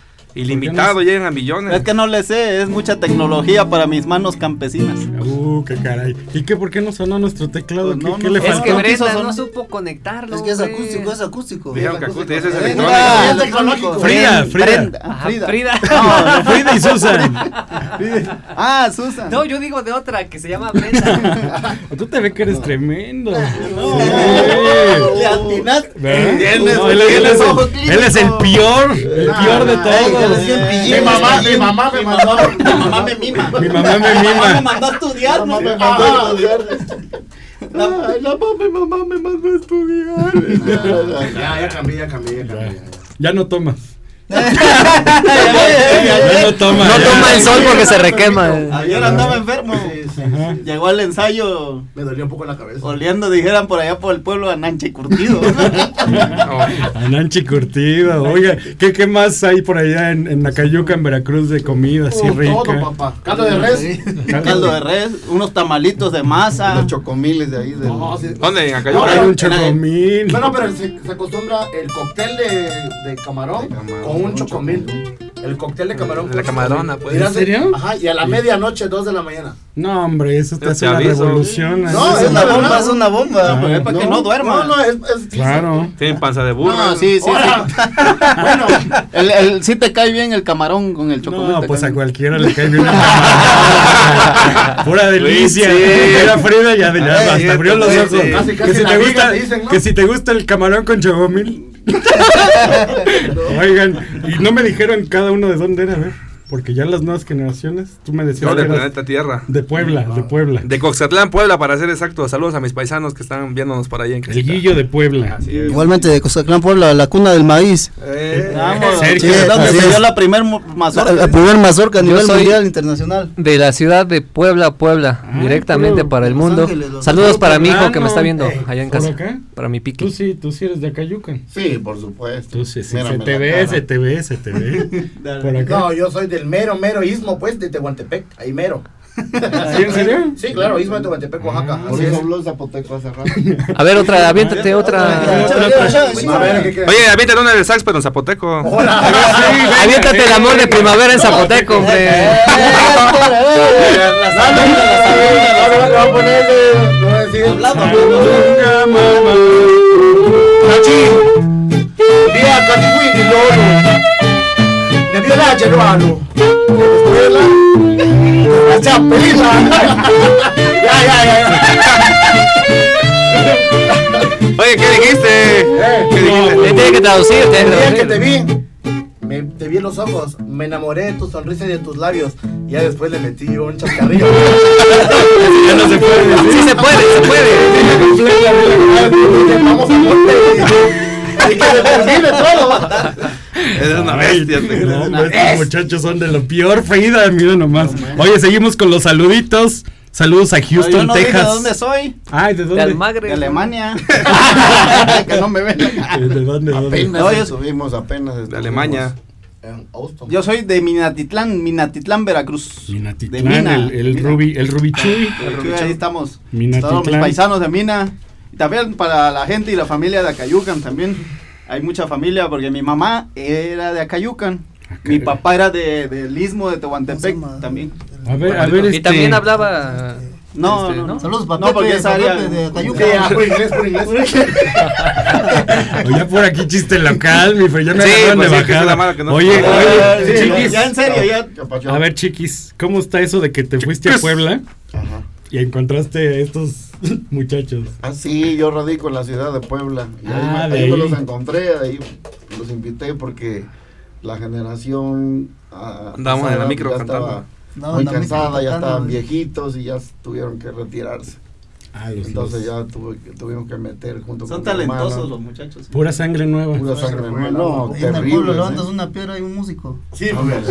ilimitado lleguen a millones. Es que no le sé, es mucha tecnología para mis manos campesinas. Uh, qué caray. ¿Y qué? ¿Por qué no sonó nuestro teclado? Pues ¿Qué, no, qué no, le es Es faltó? que No Brenda no sonar. supo conectarlo. Es que es acústico, es acústico. Dijeron que acústico, ese es electrónico. Es. Frida, Frida. (laughs) Ajá, Frida. Frida. Frida y Susan. Ah, Susan. No, yo digo de otra que se llama Brenda. (laughs) Tú te ves que eres tremendo. No, él, él es el, peor, el peor de Ey, Mi mamá, mi mamá me mandó. Mi mamá me mima. Mi mamá me Me mima. mandó a estudiar, ¿no? Me mandó a estudiar. Ay, la mamá, mi mamá me mandó a estudiar. (laughs) Ya, ya cambié, ya cambié, ya cambié. Ya no tomas. (laughs) Ya, Ya no tomas. No ya. toma el sol porque se requema. Ayer andaba enfermo. Sí. Llegó al ensayo Me dolió un poco la cabeza. oliendo, dijeran por allá por el pueblo a Nanche Curtido. (laughs) A Nanchi Curtido. Oiga, ¿qué, ¿qué más hay por allá en, en Nacayuca, en Veracruz, de comida así Oh, rica? todo, papá. Caldo de res. Caldo de res, unos tamalitos de masa. Los chocomiles de ahí. Del, No, sí. ¿Dónde? En Hay Acayuca. un chocomil. No, no, pero se, se acostumbra el cóctel de, de camarón De camarón con un chocomil. El cóctel de camarón la camarona, pues. ¿En serio? Ajá, y a la medianoche, 2 de la mañana. No, hombre, eso te hace una revolución. No, así. Es una bomba, es una bomba. Es para que no duerma. No, no, es. es Claro. Tienen panza de burro. No, sí, sí, (laughs) bueno, El, el, sí te cae bien el camarón con el chocomil. No, pues a cualquiera le cae bien. un camarón. (laughs) Pura delicia. Sí. Era Frida ya, de- ya Sí, hasta abrió los ojos. sí. Casi, casi Que si, la te viga gusta, te dicen, ¿no? que si te gusta el camarón con chocomil. (laughs) Oigan, y no me dijeron cada uno de dónde era, a ver. Porque ya las nuevas generaciones, tú me decías que eras planeta Tierra. de Puebla, de Puebla. De Coxatlán, Puebla, para ser exacto. Saludos a mis paisanos que están viéndonos por ahí en El casita. Guillo de Puebla. Igualmente de Cozaclán, Puebla, la cuna del maíz. Eh, Vamos, Sergio, sí, donde se dio la primer La, mazorca. la primer mazorca a nivel mundial internacional. De la ciudad de Puebla, Puebla, Ah, directamente para el mundo. Ángeles, Saludos para mi hijo que me está viendo Ey, allá en ¿por casa. acá? Para mi Tú piqui. sí, tú sí eres de Acayucan. Sí, por supuesto. Tú sí, sí, se te ve, se te ve, se te ve. Por acá. no, yo soy del mero, mero istmo, pues, de Tehuantepec, ahí mero. ¿Sí, en serio? Sí, claro, istmo de Tehuantepec, Oaxaca. Por así es. eso habló zapoteco hace rato. A ver, otra, aviéntate otra. Oye, aviéntale una del sax, pero en zapoteco. Aviéntate el amor de primavera en Zapoteco, hombre. Eh, via la Genuano, escuela, chapela. ya, ya, ya. Oye, ¿qué dijiste? ¿Qué dijiste? Te tiene que traducir, te tiene El día que traducir. vi, me, te vi en los ojos, me enamoré de tu sonrisa y de tus labios. Y ya después le metí un chascarrillo. (laughs) Ya no se puede decir. Sí se puede, se puede. Vamos a monte. Y que se termine todo. Eres una bestia. te no, hombre, estos muchachos son de lo peor, Frida, mira nomás. Oye, seguimos con los saluditos. Saludos a Houston, no Texas. de dónde soy. Ay, ¿de De dónde? Almagre. De Alemania. (laughs) (laughs) que no me ven. ¿De dónde? ¿De dónde? Apenas No, yo- estuvimos, apenas. De. Alemania. Yo soy de Minatitlán, Minatitlán, Veracruz. Minatitlán, De Mina. el, el Mina. Ruby, el Ruby Chuy. De Chuy, ahí estamos. Minatitlán. Todos mis paisanos de Mina. Y también para la gente y la familia de Acayucan también. Hay mucha familia porque mi mamá era de Acayucan. Mi papá era de, del istmo de Tehuantepec también. A ver, a ver, Y este. también hablaba. No, este, no, no. Saludos para No, porque área- de Sí, Cayuca. ah, por inglés, por inglés. O (laughs) ya por aquí chiste local, mi Fre, ya me Sí, pues de sí, bajada. no- Oye, oye, sí, chiquis. ya en serio, ya. A ver, chiquis, ¿cómo está eso de que te fuiste a Puebla Ajá. y encontraste estos (laughs) muchachos? Ah, sí, yo radico en la ciudad de Puebla. Y ahí, Ah, de ahí me los encontré, ahí los invité porque la generación. ah, Andábamos en la micro ya cantando. estaba No, muy cansada, ya estaban viejitos y ya tuvieron que retirarse. Ah, los, Entonces los- ya tuve que- tuvimos que meter junto Son con talentosos los muchachos. Pura sangre nueva. Pura sangre nueva. No, en el pueblo terrible. levantas una piedra y un músico. Sí, ándale.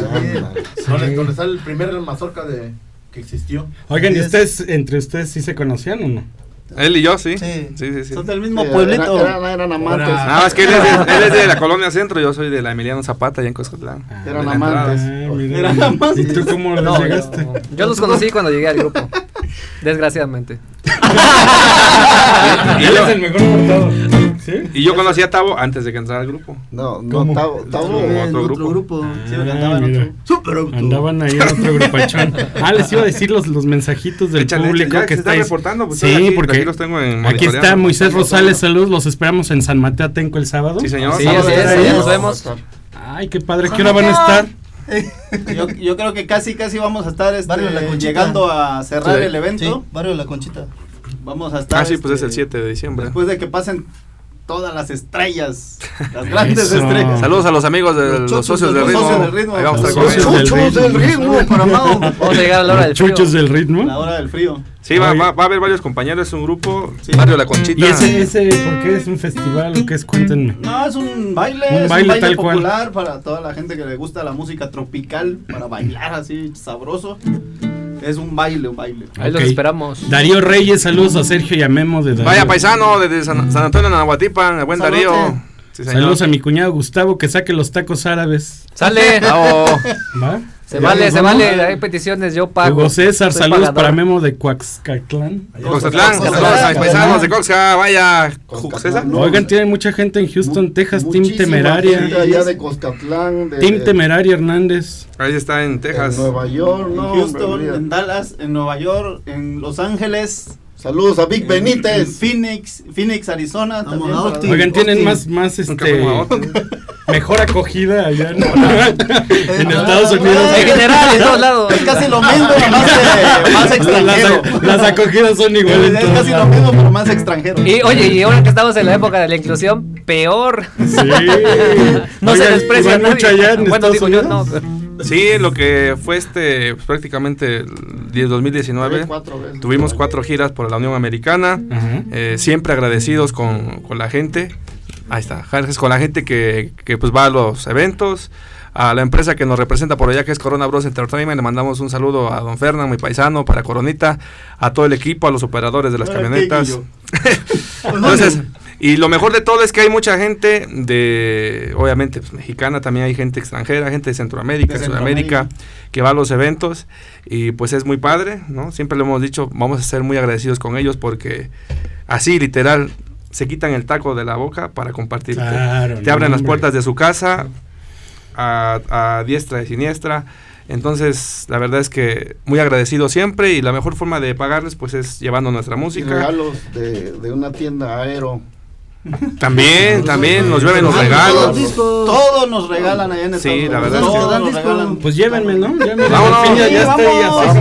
donde, donde está el primer mazorca de, que existió. Oigan, ¿y es. ustedes, entre ustedes sí se conocían o no? Él y yo, sí. Sí. Sí, sí, sí. Son del mismo Sí, pueblito. Eran, eran- eran amantes. Ahora- Nada más que él es, de, (laughs) él es de la colonia centro, yo soy de la Emiliano Zapata, allá en Coscotlán. Eran de la amantes. Ah. Eran amantes. ¿Y tú cómo No, llegaste? yo, yo los conocí cuando llegué al grupo. Desgraciadamente. (laughs) Y Él es el mejor portado. ¿Sí? y yo conocí a Tavo antes de que entrara al grupo. No, no, ¿Cómo? Tavo, Tavo- Eh, otro en grupo. grupo. Sí, Ah, andaban otro. Auto. Andaban ahí en otro grupachón. (laughs) Ah, les iba a decir los, los mensajitos del Échale, público ya que se está estáis. reportando, pues, sí, aquí- porque aquí los tengo en aquí está. Moisés Rosales, saludos, los esperamos en San Mateo Atenco el sábado. Sí, señor. Sí, sábado. ahí nos vemos. Ay, qué padre, ¿qué hora van a estar? (laughs) Yo, yo creo que casi, casi vamos a estar este, La llegando a cerrar Sí. el evento. Sí, barrio de la Conchita. Vamos a estar. Ah, sí, pues es este, el 7 de diciembre. Después de que pasen todas las estrellas, las (laughs) grandes Eso. estrellas. Saludos a los amigos de los, chochos socios del- los ritmo. socios del ritmo. Ahí vamos a Los estar con socios del Chuchos del ritmo, para. (laughs) Vamos a llegar a la hora del frío. Chuchos del ritmo. La hora del frío. Sí, va, va, va a haber varios compañeros, es un grupo. Sí. Barrio La Conchita. ¿Y ese, ese por qué es un festival o qué es? Cuéntenme. No, es un baile, Un es baile un baile tal cual. popular para toda la gente que le gusta la música tropical, para bailar así sabroso. Es un baile, un baile. Ahí los Ok. esperamos. Darío Reyes, saludos a Sergio y a Memo de Darío. Vaya paisano desde San, San Antonio de Nahuatipan, el buen. Darío. Sí. Saludos a mi cuñado Gustavo que saque los tacos árabes. Sale. ¿Va? Se Ya vale, se vale. Hay peticiones, yo pago. Hugo César, Soy saludos pagador. para Memo de Coaxcatlán. Saludos a mis paisanos de Coxa, vaya. César. no. Oigan, tiene mucha gente en Houston, Texas, Team Temeraria. Team Temeraria Hernández. Ahí está en en Texas. Nueva York, En no, Houston, en. Dallas, en Nueva York, en Los Ángeles. Saludos a Vic en- Benítez. En Phoenix, Phoenix, Arizona. Vamos también a para- Austin. Oigan, tienen Austin. más, más este, (laughs) mejor acogida allá en, (laughs) en Estados Unidos. En general, en todos lados. Es casi lo mismo, (laughs) más, extranjero. Las, las acogidas son iguales. Es casi lo mismo, pero más extranjero. Y oye, y ahora que estamos en la época de la inclusión, peor. Sí. No se desprecia. ¿y van a mucho nadie. allá en bueno, Estados digo yo, no. (laughs) Sí, lo que fue este, pues, prácticamente el 10 2019. Tres, cuatro veces. Tuvimos cuatro giras por la Unión Americana. Eh, siempre agradecidos con, con la gente. Ahí está, gracias con la gente que, que pues va a los eventos. A la empresa que nos representa por allá, que es Corona Bros Entertainment, le mandamos un saludo a don Fernán, mi paisano, para Coronita, a todo el equipo, a los operadores de las Ahora, ¿qué, camionetas. Guillo? (laughs) Entonces, y lo mejor de todo es que hay mucha gente de, obviamente, pues, mexicana, también hay gente extranjera, gente de Centroamérica, De Sudamérica, Centroamérica. que va a los eventos y pues es muy padre, ¿no? Siempre lo hemos dicho, vamos a ser muy agradecidos con ellos porque así, literal, se quitan el taco de la boca para compartirte. Claro, Te abren las puertas de su casa a, a diestra y siniestra. Entonces, la verdad es que muy agradecido siempre y la mejor forma de pagarles pues es llevando nuestra Y música. regalos de, de una tienda aero. (laughs) También, también, nos llueven los Ah, regalos. Todos nos regalan allá en Sí, Estados la verdad es que-. Pues llévenme, ¿no? Llévenme. Vámonos. Ya, ya Sí,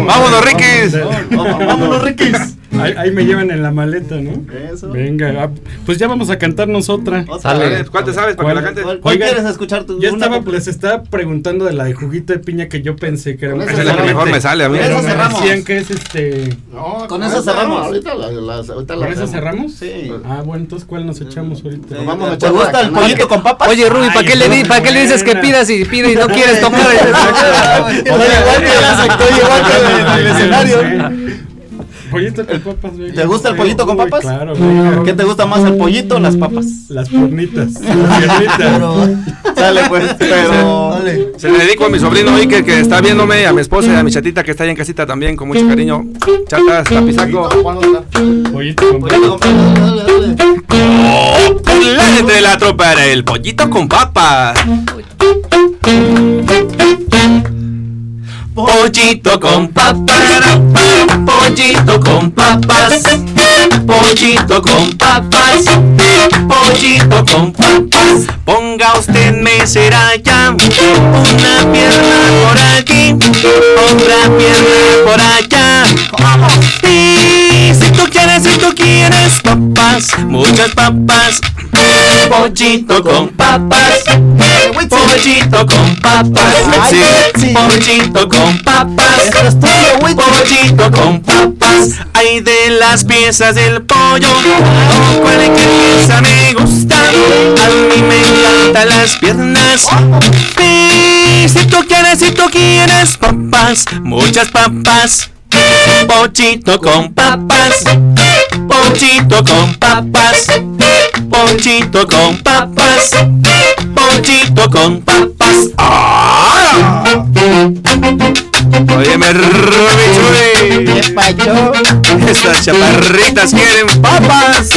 Vámonos, Riquis. Vámonos, Riquis. Ahí, ahí me llevan en la maleta, ¿no? Eso. Venga, ah, pues ya vamos a cantarnos otra. Otra vez. ¿Cuál te sabes para que la ¿Cuál? cante? ¿Cuál, cuál quieres escuchar? Yo Una estaba, completa. les estaba preguntando de la de juguito de piña que yo pensé que era Con un esa Esa es la que mejor me sale a mí. Con esa cerramos. decían que es este. No, Con eso cerramos. Ahorita la, las- ahorita ¿Con la esa cerramos? Sí. Ah, bueno, entonces ¿cuál nos echamos ahorita? Sí. Vamos a ¿Te echar gusta la el pollito con papas? Oye, Ruby, ¿para qué, le di, ¿para qué le dices que pidas y pide y no quieres tocar? (laughs) Oye, igual que la sector, igual que en el escenario. Pollito con papas, güey. ¿Te gusta el pollito con Uy, papas? Claro, güey. ¿Qué te gusta más, el pollito o las papas? Las piernitas. (laughs) Las piernitas. Pero, Sale pues, (laughs) pero... dale. Se le dedico a mi sobrino Iker que está viéndome, a mi esposa y a mi chatita que está ahí en casita también, con mucho cariño. Chatas, tapizaco. Pollito con papas. Pollito con papas. Dale, dale. Popular entre la tropa era el pollito con papas. Pollito con papas, pollito con papas, pollito con papas, pollito con papas. Ponga usted mesera ya, una pierna por aquí, otra pierna por allá. Papas, muchas papas. Pollito con papas, pollito con papas, sí, pollito con papas, pollito con papas. Hay de las piezas del pollo, cualquier pieza me gusta. A mí me encantan las piernas. Si tú quieres, si tú quieres papas, muchas papas. Pollito con papas, pollito con papas, pollito con papas, pollito con papas. ¡Ah! Óyeme, ¿Qué pacho? Estas chaparritas quieren papas.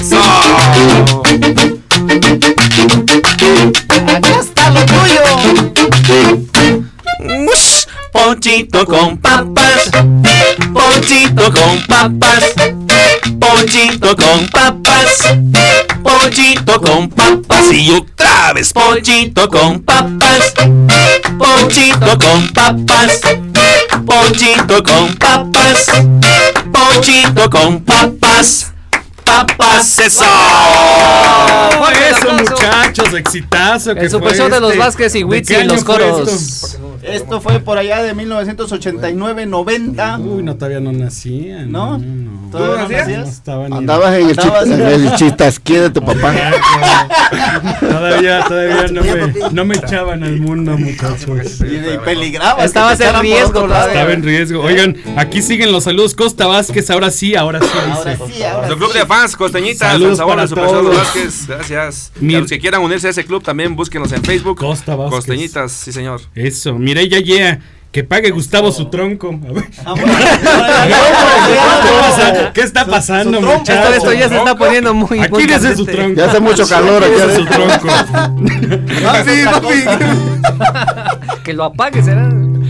¡Eso! Acá está lo tuyo. Pollito con papas, pollito con papas, pollito con papas, pollito con papas y otra vez pollito con papas, pollito con papas, pollito con papas, pollito con papas, papas eso. Eso, muchachos, exitazo. que El Show de los este. Vázquez y ¿De Witsi qué en los coros. esto? Esto fue por allá de 1989-90. Uy, no, todavía no nacía. ¿No? no. ¿Todavía no nacías? No Andabas en el, Andabas- chista, en el de tu papá. Todavía, todavía no me, (laughs) no me echaban al mundo, muchachos. Y, peligraba. Estabas en riesgo. Estaba en riesgo. Oigan, aquí siguen los saludos. Costa Vázquez, ahora sí, ahora sí. Ahora sí, ahora sí. Costeñitas, Saludos al sabor todos. Vázquez. Gracias. Mi- Y a los que quieran unirse a ese club también búsquenos en Facebook. Costa Vázquez. Costeñitas, sí señor. Eso, Mireya Yea. Que pague Gustavo su tronco. A ver. Ah, bueno. (laughs) ¿Qué está pasando. Esto, muchachos? esto ya se está poniendo muy, Aquí dice su tronco. Ya hace mucho calor aquí Dice su tronco. (laughs) Sí, papi. (laughs) Que lo apague, será.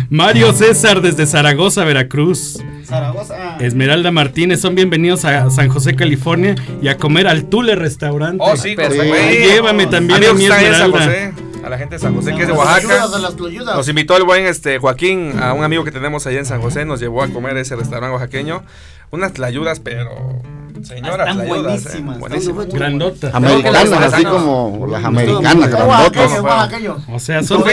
Mario César desde Zaragoza, Veracruz. Zaragoza. Esmeralda Martínez, son bienvenidos a San José, California y a comer al Tule Restaurante. Oh, sí, Perfecto. José. Llévame también a mi San Esmeralda. José, a la gente de San José que es de Oaxaca. Nos invitó el buen este Joaquín, a un amigo que tenemos allá en San José, nos llevó a comer ese restaurante oaxaqueño. Unas tlayudas, pero señoras Están buenísimas, eh, buenísimas. Grandota. Americanas, así como las americanas, grandotas. O sea, ¿Tú son,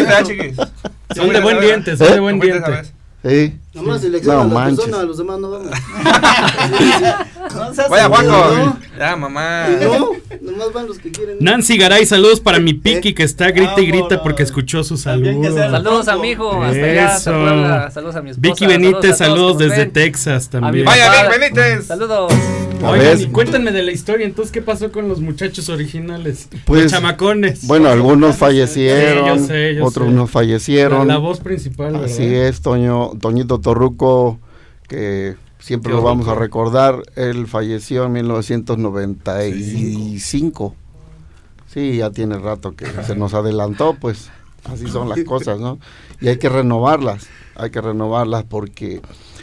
son de buen diente, son de buen ¿Tú fuiste esa diente. Sí. Nomás selecciona No a la manches. persona, los demás no vamos. (laughs) (laughs) (laughs) No seas Vaya, Juaco. Ya, mamá. No, nomás van los que quieren. Nancy Garay, saludos para mi Piki que está grita y grita porque escuchó su saludo. la- Saludos a mi hijo, hasta allá. Saludos a mi esposa. Vicky Benítez, saludos desde. Texas también. Vaya, papá. Vic Benítez. Saludos. Oigan, y cuéntenme de la historia, entonces, ¿qué pasó con los muchachos originales? Pues, los chamacones. Bueno, algunos fallecieron, Sí, yo sé, yo otros sé. no la, fallecieron. la voz principal, ¿verdad? Así es, Toño, Toñito Torruco, que siempre lo vamos a recordar, él falleció en 1995. Sí, ya tiene rato que se nos adelantó, pues. así son las cosas, ¿no? Y hay que renovarlas, hay que renovarlas porque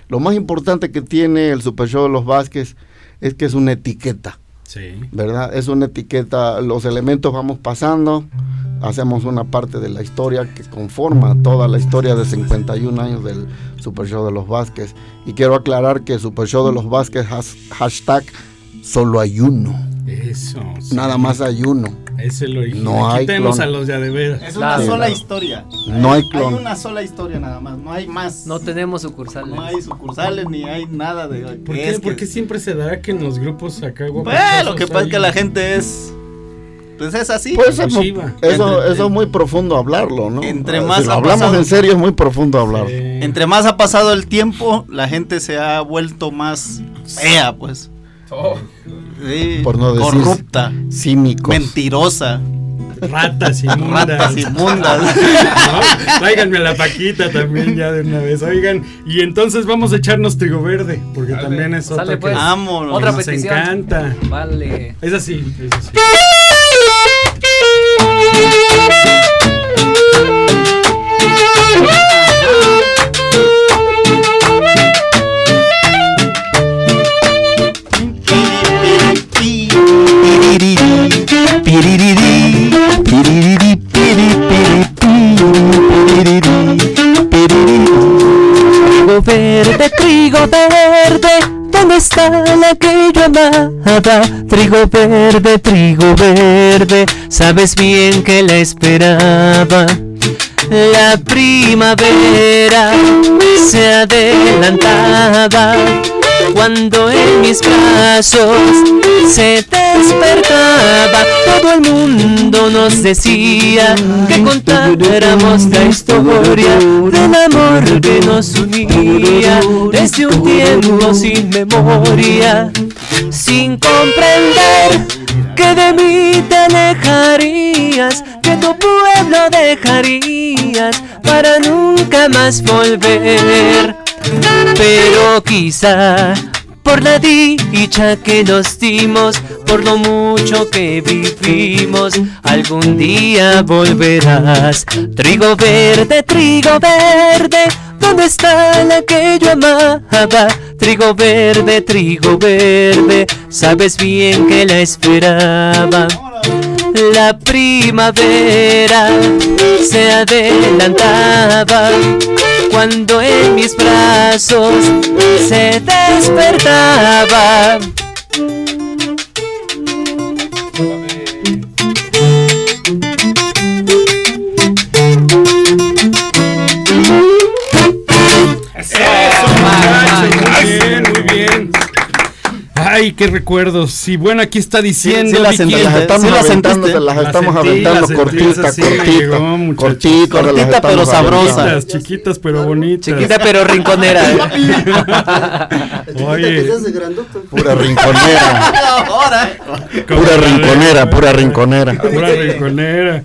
lo más importante que tiene el Super Show de los Vázquez es que es una etiqueta. ¿Verdad? Es una etiqueta, los elementos vamos pasando, hacemos una parte de la historia que conforma toda la historia de 51 años del Super Show de los Vázquez. Y quiero aclarar que Super Show de los Vázquez has- hashtag solo hay uno, Eso. sí. nada más hay uno, Es el original. No hay clon. a los de a de veras. Es una sola historia. no hay Hay clon. una sola historia nada más, no hay más. No tenemos sucursales. No hay sucursales ni hay nada de. ¿Por qué, es ¿Por que- qué siempre se dará que en los grupos acá Pues, guapachosos lo que pasa es hay- que la gente es. Pues es así. Pues eso, es muy profundo hablarlo, ¿no? Entre Si más lo hablamos pasado- en serio es muy profundo hablarlo. Sí. Entre más ha pasado el tiempo, la gente se ha vuelto más fea, pues. Sí, Por no decir corrupta, Cínicos. mentirosa, Ratas inmundas. ratas inmundas. (laughs) ¿No? Tráiganme a la Paquita también ya de una vez. Oigan, y entonces vamos a echarnos trigo verde, porque también es otra Sale, que pues. Vámonos. Otra nos petición. encanta. Vale. Es así, es así. (laughs) Trigo verde, trigo verde, ¿dónde está la que yo? Trigo verde, trigo verde, sabes bien que la esperaba. La primavera se adelantaba cuando en mis brazos se despertaba. Todo el mundo nos decía que contáramos la historia del amor que nos unía desde un tiempo sin memoria, sin comprender que de mí te alejarías, que tu pueblo dejarías para nunca más volver. Pero quizá por la dicha que nos dimos, por lo mucho que vivimos, algún día volverás. Trigo verde, trigo verde, ¿dónde está la que yo amaba? Trigo verde, trigo verde, sabes bien que la esperaba. La primavera se adelantaba cuando en mis brazos se despertaba. Ay, qué recuerdos. Y bueno, aquí está diciendo. sí las Vicky, sentí, Las ¿Sí estamos la aventando, se las La estamos sentí, aventando la cortita, sí me cortita, llegó, cortita, Cortita, pero sabrosa. Chiquitas, chiquitas, pero bonitas. Chiquita pero rinconera. ¿eh? (laughs) Oye. que se hace grandote. Pura rinconera, (laughs) Ahora. pura rinconera, pura rinconera. Pura rinconera.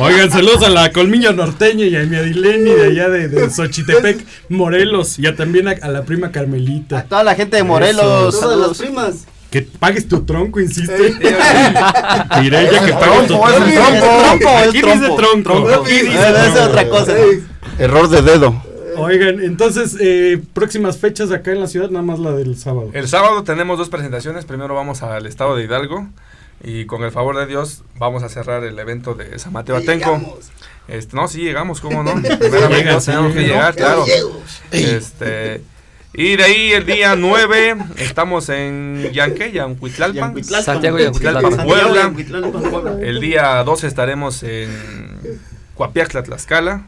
Oigan, saludos a la Colmillo Norteña y a mi Adileni de allá de, de Xochitepec, (laughs) Morelos, y a también a, a la prima Carmelita. Toda la gente de Morelos. Todas las primas. Que pagues tu tronco, insiste. Diré (laughs) ella que pague tu trompo, es el tronco. Aquí dice tronco. Aquí dice tronco. otra cosa. Error de dedo. Oigan, entonces, eh, próximas fechas acá en la ciudad, nada más la del sábado. El sábado tenemos dos presentaciones. Primero vamos al estado de Hidalgo y con el favor de Dios vamos a cerrar el evento de San Mateo Atenco. Este, no, sí llegamos, ¿cómo no? (laughs) Primeramente Llegas, tenemos que sí. llegar, claro. Llego. Este, y de ahí el día 9 estamos en Yanque, Yancuitlalpan. Yancuitlalpan. Santiago Yancuitlalpan. Puebla. El día 12 estaremos en Coapiaxtla, Tlaxcala.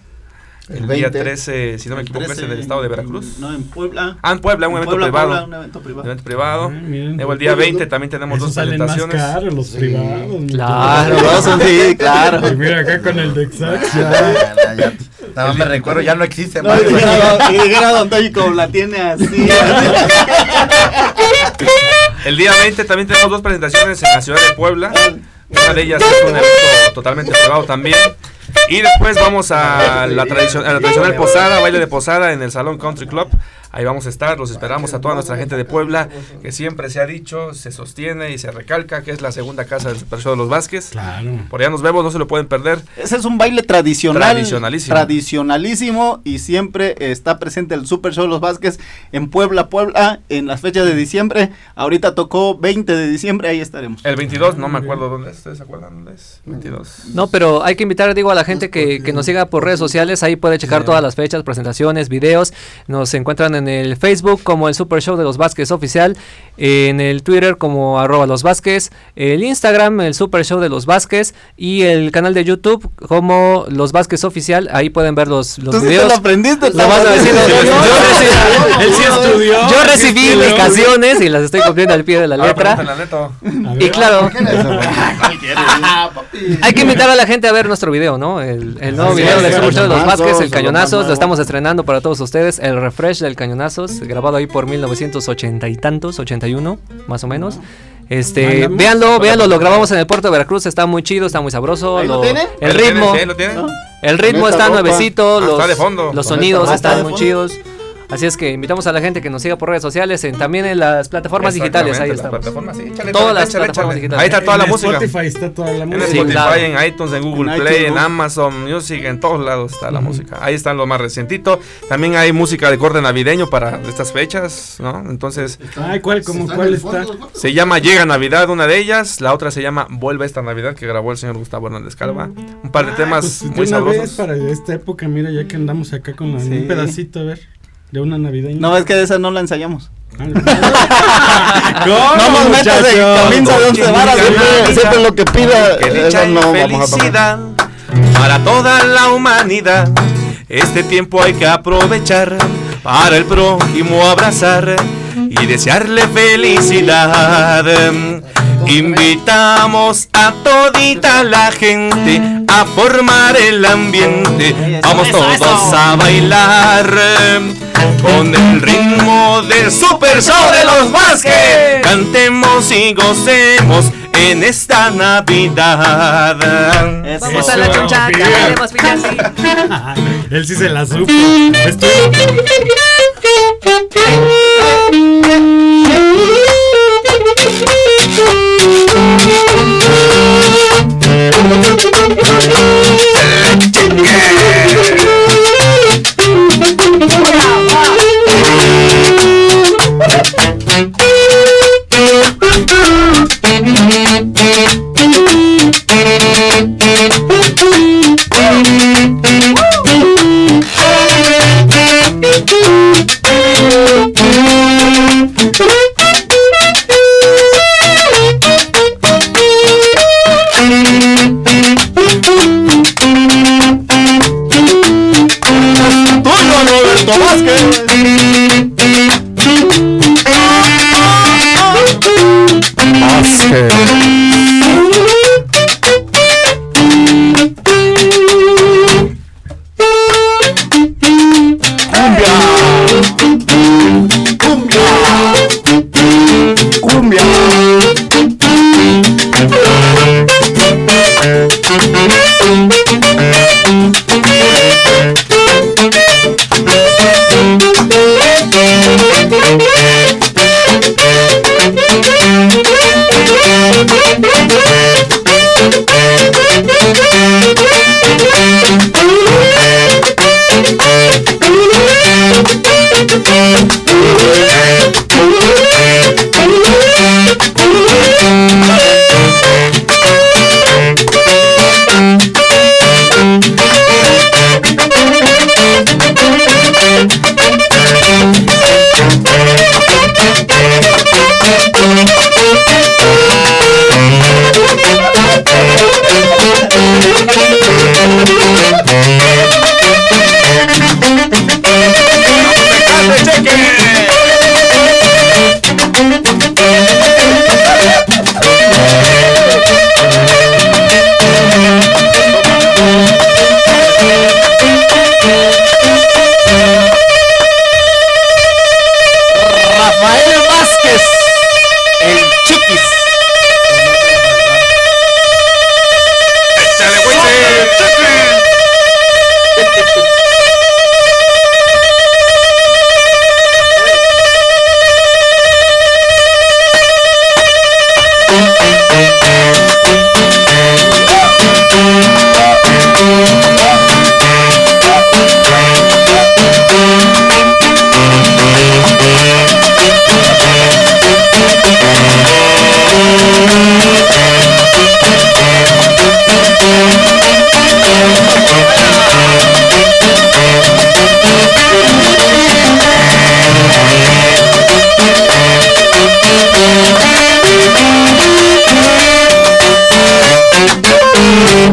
El, El día 20. 13, si no me equivoco, es en el estado de Veracruz. No, en Puebla. Ah, en Puebla, un En evento Puebla, privado. Puebla, un evento privado. evento privado. Ah, miren. Luego el día 20 también tenemos dos salen más presentaciones. caros, los privados. Claro. Sabroso, sí, claro. Y mira acá con el ya, ya. Nada más me recuerdo, ya no existe No, más. y dijera- (laughs) Don Toño como la tiene así. (laughs) El día 20 también tenemos dos presentaciones en la ciudad de Puebla. Una de ellas es un evento totalmente privado también. Y después vamos a la, tradicion- a la tradicional posada, baile de posada en el Salón Country Club. Ahí vamos a estar, los esperamos a toda nuestra gente de Puebla, que siempre se ha dicho, se sostiene y se recalca que es la segunda casa del Super Show de los Vázquez. Claro. Por allá nos vemos, no se lo pueden perder. Ese es un baile tradicional. Tradicionalísimo. Tradicionalísimo y siempre está presente el Super Show Los Vázquez en Puebla, Puebla, en las fechas de diciembre. Ahorita tocó 20 de diciembre, ahí estaremos. El 22, no me acuerdo dónde es, ¿ustedes se acuerdan dónde es? 22. No, pero hay que invitar, digo, a la gente que, que nos siga por redes sociales. Ahí puede checar todas las fechas, presentaciones, videos. Nos encuentran en el Facebook como el Super Show de los Vázquez Oficial. En el Twitter como arroba los Vázquez. El Instagram, el Super Show de los Vázquez. Y el canal de YouTube como los Vázquez Oficial. Ahí pueden ver los, los Tú sí te videos. lo aprendiste, Lo Tavo. vecino. Sí, Yo, recibí- Él sí estudió. yo sí recibí estudió. indicaciones y las estoy cumpliendo al pie de la letra. a. A. Y claro, (laughs) hay que invitar a la gente a ver nuestro video, ¿no? El, el nuevo video del Super Show de los Vázquez, el Cañonazos, lo estamos estrenando para todos ustedes. El refresh del Cañonazos, grabado ahí por 1980 y tantos, 81, más o menos. Este, Mandamos. véanlo, véanlo, lo grabamos en el puerto de Veracruz, está muy chido, está muy sabroso. ¿Ahí lo lo- tiene? El ¿Ahí lo ritmo, tienen? ¿Sí, lo tienen? el ritmo está ropa. nuevecito, Ah, los, está de fondo. los sonidos están ropa. muy chidos. Así es que invitamos a la gente que nos siga por redes sociales, en, también en las plataformas digitales, ahí estamos. las plataformas, sí, échale, Todas échale, las échale, plataformas digitales. Ahí está toda la En música. Spotify está toda la En música. Sí, Spotify, claro. en iTunes, en Google En Play, iTunes, en ¿no? Amazon Music, en todos lados está la música. Ahí están lo más recientito. También hay música de corte navideño para estas fechas, ¿no? Entonces, Ay, ¿cuál, como, cuál está? se llama Llega Navidad, una de ellas. La otra se llama Vuelve esta Navidad, que grabó el señor Gustavo Hernández Calva. Un par de temas Pues, muy una vez sabrosos. para esta época, mira, ya que andamos acá con la- Sí. un pedacito, a ver, de una navideña. No, es que de esa no la ensayamos. (laughs) ¿Cómo, No nos metas de muchachos? camisa de once varas. Siempre, siempre lo que pida, Que dicha no felicidad para toda la humanidad. Este tiempo hay que aprovechar para el prójimo abrazar y desearle felicidad. Invitamos a todita la gente a formar el ambiente. Vamos todos a bailar con el ritmo del Super Show de los Vázquez. Cantemos y gocemos en esta Navidad. Eso. Vamos a la chonchaca, bailemos. (laughs) Él sí se la supo. Estoy... Tuyo,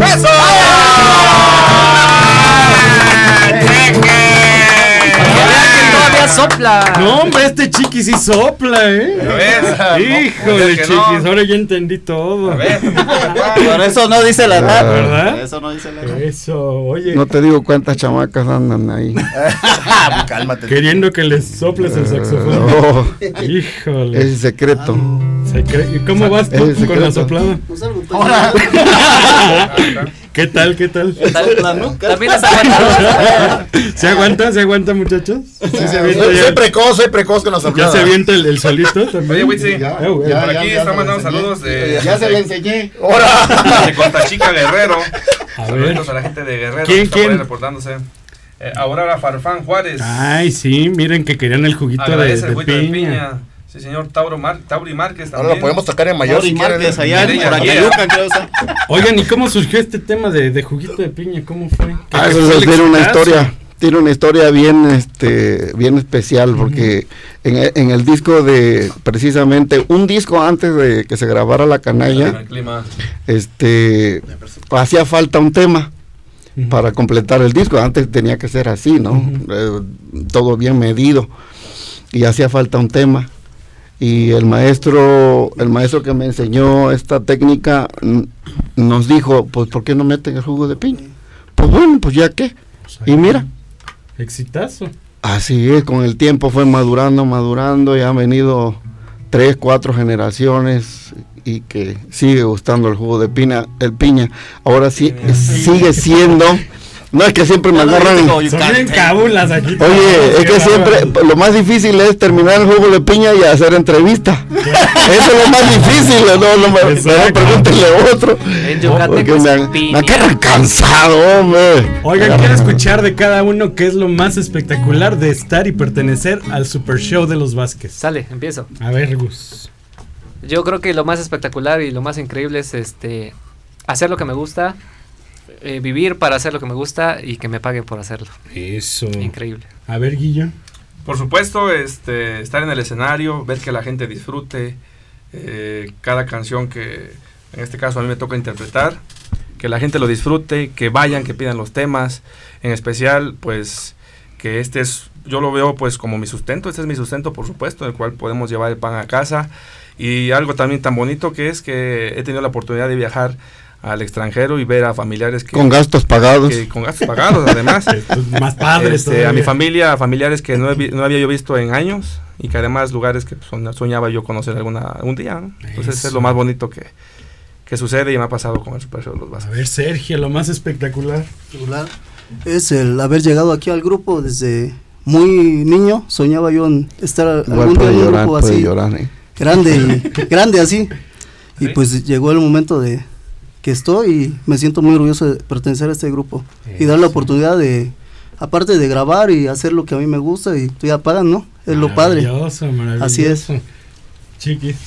¡Eso! Todavía sopla. No, hombre, este chiqui sí sopla, ¿eh? Híjole, chiquis, no. ahora ya entendí todo. A ver. Por eso no dice la edad. ¿Verdad? Por Eso no dice la edad. Eso, oye. No te digo cuántas chamacas andan ahí. Cálmate. Queriendo que les soples el saxofón. Oh, Híjole. es secreto. ¿Y cómo vas tú con la soplada? Pues algo tan- (laughs) (laughs) ¿Qué tal, qué tal? También está aguantado. ¿Se aguanta, se aguanta, muchachos? Sí, se avienta Soy, ya. soy precoz, soy precoz con los ¿Ya sopladas. se avienta el, el solito (laughs) también? Oye, Witsi, Ya, Eh, güey. ya, por ya, aquí ya está mandando saludos de- Ya se le enseñé. de Costa Chica Guerrero. A ver. Saludos a la gente de Guerrero. ¿Quién, que está quién? reportándose. Eh, Aurora Farfán Juárez. Ay, sí, miren que querían el juguito de, Agradece de el juguito de piña. Sí, señor Tauro Mar Tauri Márquez Ahora lo podemos tocar en mayor si quieren. Márquez allá en creo. Oigan, ¿y cómo surgió este tema de, de juguito de piña? ¿Cómo fue? ¿Qué- Ah, eso el tiene una historia, tiene una historia bien, este, bien especial porque en, en el disco de, precisamente, un disco antes de que se grabara la canalla, este, hacía falta un tema para completar el disco. Antes tenía que ser así, ¿no? Eh, todo bien medido y hacía falta un tema. Y el maestro, el maestro que me enseñó esta técnica nos dijo, pues ¿por qué no meten el jugo de piña? Pues bueno, pues ya qué. Y mira, Exitazo. así es, con el tiempo fue madurando, madurando y han venido tres, cuatro generaciones y que sigue gustando el jugo de piña, el piña. Ahora sí, sigue siendo, no es que siempre me agarran. Oye, es que siempre lo más difícil es terminar el jugo de piña y hacer entrevista. (laughs) Eso es lo más difícil, no, no me, Exacto. pregúntenle a otro. Porque me, han- piña. me quedan cansado, hombre. Oigan, quiero escuchar de cada uno qué es lo más espectacular de estar y pertenecer al Super Show de los Vázquez. Sale, empiezo. A ver, Gus. Yo creo que lo más espectacular y lo más increíble es este hacer lo que me gusta, eh, vivir para hacer lo que me gusta y que me paguen por hacerlo. Eso. Increíble. A ver, Guillo. Por supuesto, este, estar en el escenario, ver que la gente disfrute eh, cada canción que en este caso a mí me toca interpretar, que la gente lo disfrute, que vayan, que pidan los temas, en especial pues que este es, yo lo veo pues como mi sustento, este es mi sustento por supuesto, el cual podemos llevar el pan a casa y algo también tan bonito que es que he tenido la oportunidad de viajar al extranjero y ver a familiares que Con gastos pagados. que- con gastos pagados además Esto (laughs) es más padre este, a mi familia, a familiares que no, he vi- no había yo visto en años y que además lugares que son- soñaba yo conocer alguna algún día. ¿no? Entonces Eso. es lo más bonito que, que sucede y me ha pasado con el Super Show de los A Vázquez. ver, Sergio, lo más espectacular. es el haber llegado aquí al grupo desde muy niño. Soñaba yo en estar Igual algún día en un grupo así, llorar. ¿eh? grande, y- (laughs) grande así. Y ¿Sí? pues llegó el momento de que estoy y me siento muy orgulloso de pertenecer a este grupo y dar la oportunidad de, aparte de grabar y hacer lo que a mí me gusta y tú ya pagan, ¿no? Es lo padre. Maravilloso, maravilloso. Así es. Chiquis.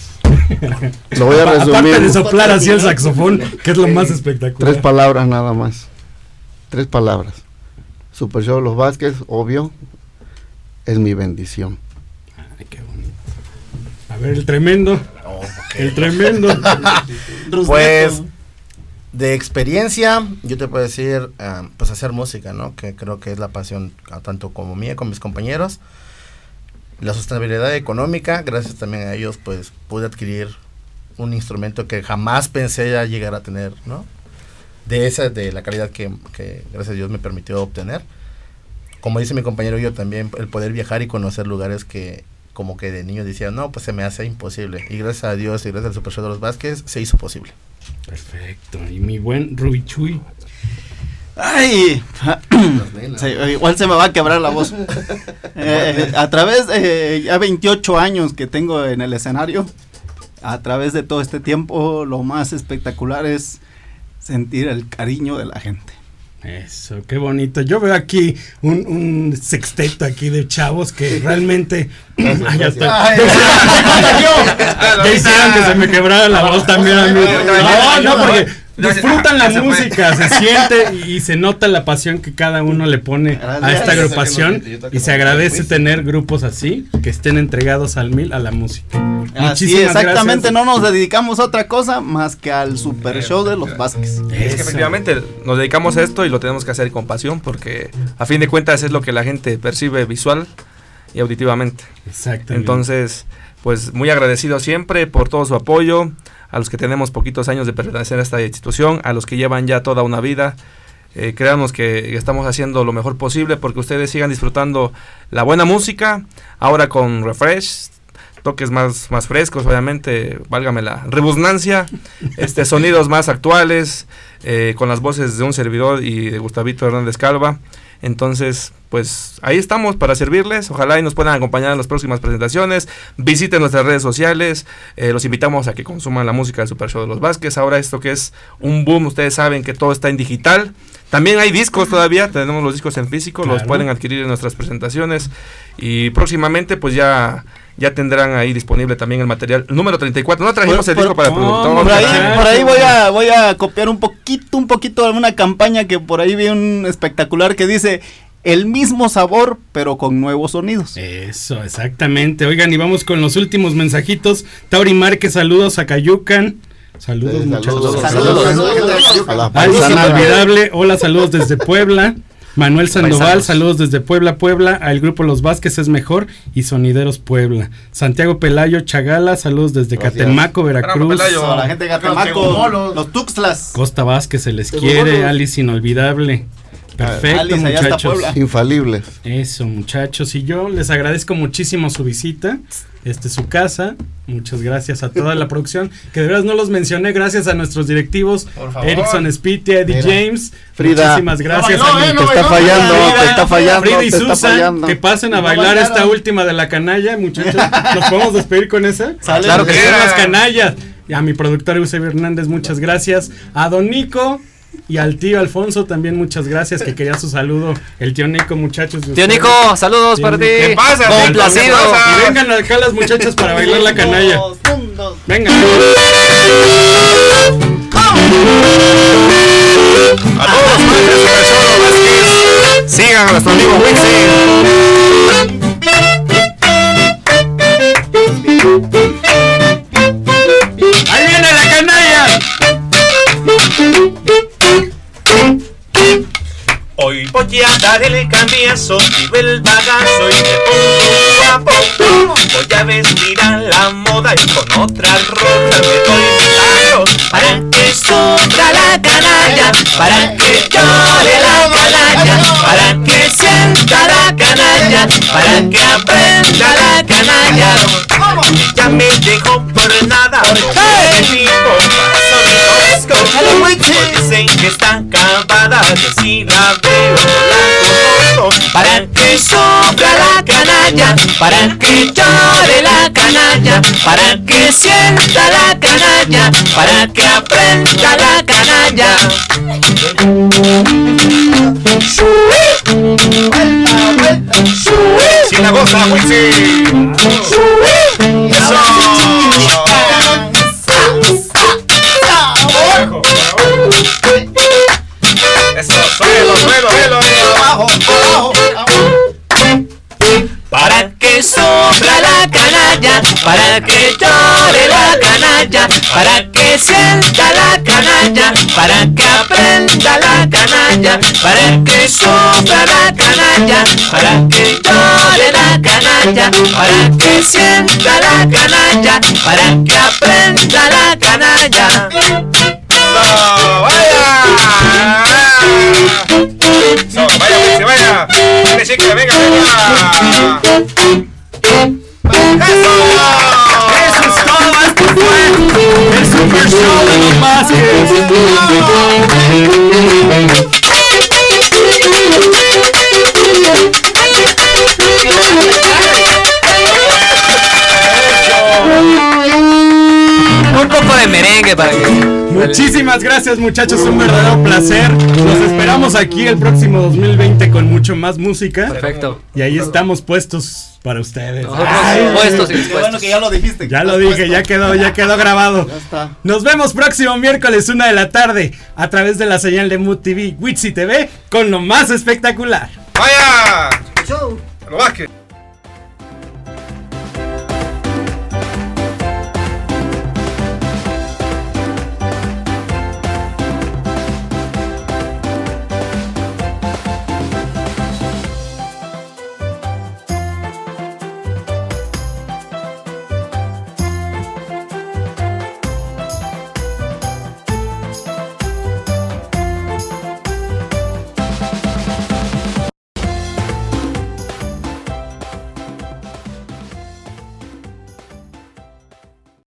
Lo voy a Aparte de resumir. soplar así el saxofón, que es lo más espectacular. Tres palabras nada más. Tres palabras. Super Show Los Vázquez, obvio, es mi bendición. Ay, qué bonito. A ver, el tremendo. El tremendo. (laughs) Pues de experiencia, yo te puedo decir, ah, pues hacer música, ¿no? Que creo que es la pasión ah, tanto como mía, con mis compañeros. La sostenibilidad económica, gracias también a ellos, pues pude adquirir un instrumento que jamás pensé ya llegar a tener, ¿no? De esa, de la calidad que, que gracias a Dios me permitió obtener. Como dice mi compañero, yo también el poder viajar y conocer lugares que como que de niño decía, no, pues se me hace imposible. Y gracias a Dios y gracias al Super Show de los Vázquez se hizo posible. Perfecto. Y mi buen Rubichuy. Ay, Sí, (clears throat) igual se me va a quebrar la voz. (laughs) Eh, a través de ya 28 años que tengo en el escenario, a través de todo este tiempo, lo más espectacular es sentir el cariño de la gente. Eso, qué bonito. Yo veo aquí un, un sexteto aquí de chavos que realmente. Ah, ya está. (laughs) Ya hicieron que se me quebrara la voz también a mí. No, no, porque disfrutan la Ah, se música, se (laughs) siente y, y se nota la pasión que cada uno le pone a esta agrupación y se agradece tener grupos así que estén entregados al mil a la música. Así, Muchísimas exactamente, gracias. no nos dedicamos a otra cosa más que al super show de los Vázquez. Es que efectivamente nos dedicamos a esto y lo tenemos que hacer con pasión porque a fin de cuentas es lo que la gente percibe visual y auditivamente. Exactamente. Entonces, pues muy agradecido siempre por todo su apoyo, a los que tenemos poquitos años de pertenecer a esta institución, a los que llevan ya toda una vida. Eh, créanos que estamos haciendo lo mejor posible porque ustedes sigan disfrutando la buena música, ahora con refresh, toques más, más frescos, obviamente, válgame la rebusnancia, (laughs) este, sonidos más actuales, eh, con las voces de un servidor y de Gustavito Hernández Calva. Entonces, pues ahí estamos para servirles. Ojalá y nos puedan acompañar en las próximas presentaciones. Visiten nuestras redes sociales. eh, los invitamos a que consuman la música del Super Show de los Vázquez. Ahora esto que es un boom, ustedes saben que todo está en digital. También hay discos todavía, tenemos los discos en físico, los pueden adquirir en nuestras presentaciones. Y próximamente pues ya, ya tendrán ahí disponible también el material número 34. No trajimos Por- el disco por- para el oh, productor. Por ahí, por ahí voy a, voy a copiar un poquito, un poquito de una campaña que por ahí vi un espectacular que dice el mismo sabor, pero con nuevos sonidos. Eso, exactamente. Oigan, y vamos con los últimos mensajitos. Tauri Márquez, saludos a Cayucan. Saludos, Eh, muchachos. saludos, saludos. A la paisana. inolvidable. Hola, saludos desde Puebla. Manuel Sandoval, Paisanos. saludos desde Puebla, Puebla. Al grupo Los Vázquez es mejor y Sonideros Puebla. Santiago Pelayo Chagala, saludos desde Gracias. Catemaco, Bravo, Veracruz. Pelayo. A la gente de Gatemaco, los Tuxtlas. Costa Vázquez se les quiere. Alice inolvidable. Perfecto, Alice, allá hasta muchachos. Puebla. Infalibles. Eso, muchachos. Y yo les agradezco muchísimo su visita. Este, su casa. Muchas gracias a toda la producción. Que de verdad no los mencioné. Gracias a nuestros directivos. Erickson Spitia, Eddie Mira. James. Frida. Muchísimas gracias. No bailó, a mi- eh, Te está fallando, te está fallando, Frida y te está Susan, fallando. que pasen a No bailar bailaron. esta última de la canalla, muchachos. ¿Nos podemos despedir con esa? Sale. Claro que sí. las canallas. Y a mi productor Eusebio Hernández, muchas gracias. A Don Nico y al tío Alfonso también muchas gracias, que quería su saludo. El tío Nico, muchachos. Tío. Nico, saludos para ti. ¿Qué pasa, Complacido. Y vengan acá las muchachas para bailar la canalla. Venga. A todos los Vázquez, sigan a nuestro amigo Wixi. ¡Ahí viene la canalla! Hoy voy a dar el cambiazo, tiro el bagazo y me pongo guapo. Voy a vestir a la moda y con otra ropa me doy milagros. Para que sufra la canalla, para que llore la canalla, para que sienta la canalla, para que aprenda la canalla. Ya me dejó por nada, el tipo mi Dicen que está acabada, que si la veo la conozco. Para que sufra la canalla, para que llore la canalla, para que sienta la canalla, para que aprenda la canalla. Si la goza. Eso, para que llore la canalla, para que sienta la canalla, para que aprenda la canalla, para que sufra la canalla, para que llore la canalla, para que sienta la canalla, para que aprenda la canalla. ¡No, vaya! ¡No, vaya, vaya! ¡Viene, chica, venga, venga! Un poco de merengue para que. Muchísimas gracias muchachos, un verdadero placer. Los esperamos aquí el próximo 2020 con mucho más música. Perfecto. Y ahí estamos puestos para ustedes. Nosotros Ay, puestos y Qué dispuestos. bueno que ya lo dijiste. Ya lo dije, ya quedó, ya quedó grabado. (laughs) Ya está. Nos vemos próximo miércoles, una de la tarde, a través de la señal de Mood TV, Witsi TV, con lo más espectacular. ¡Vaya! ¡Lo Vázquez!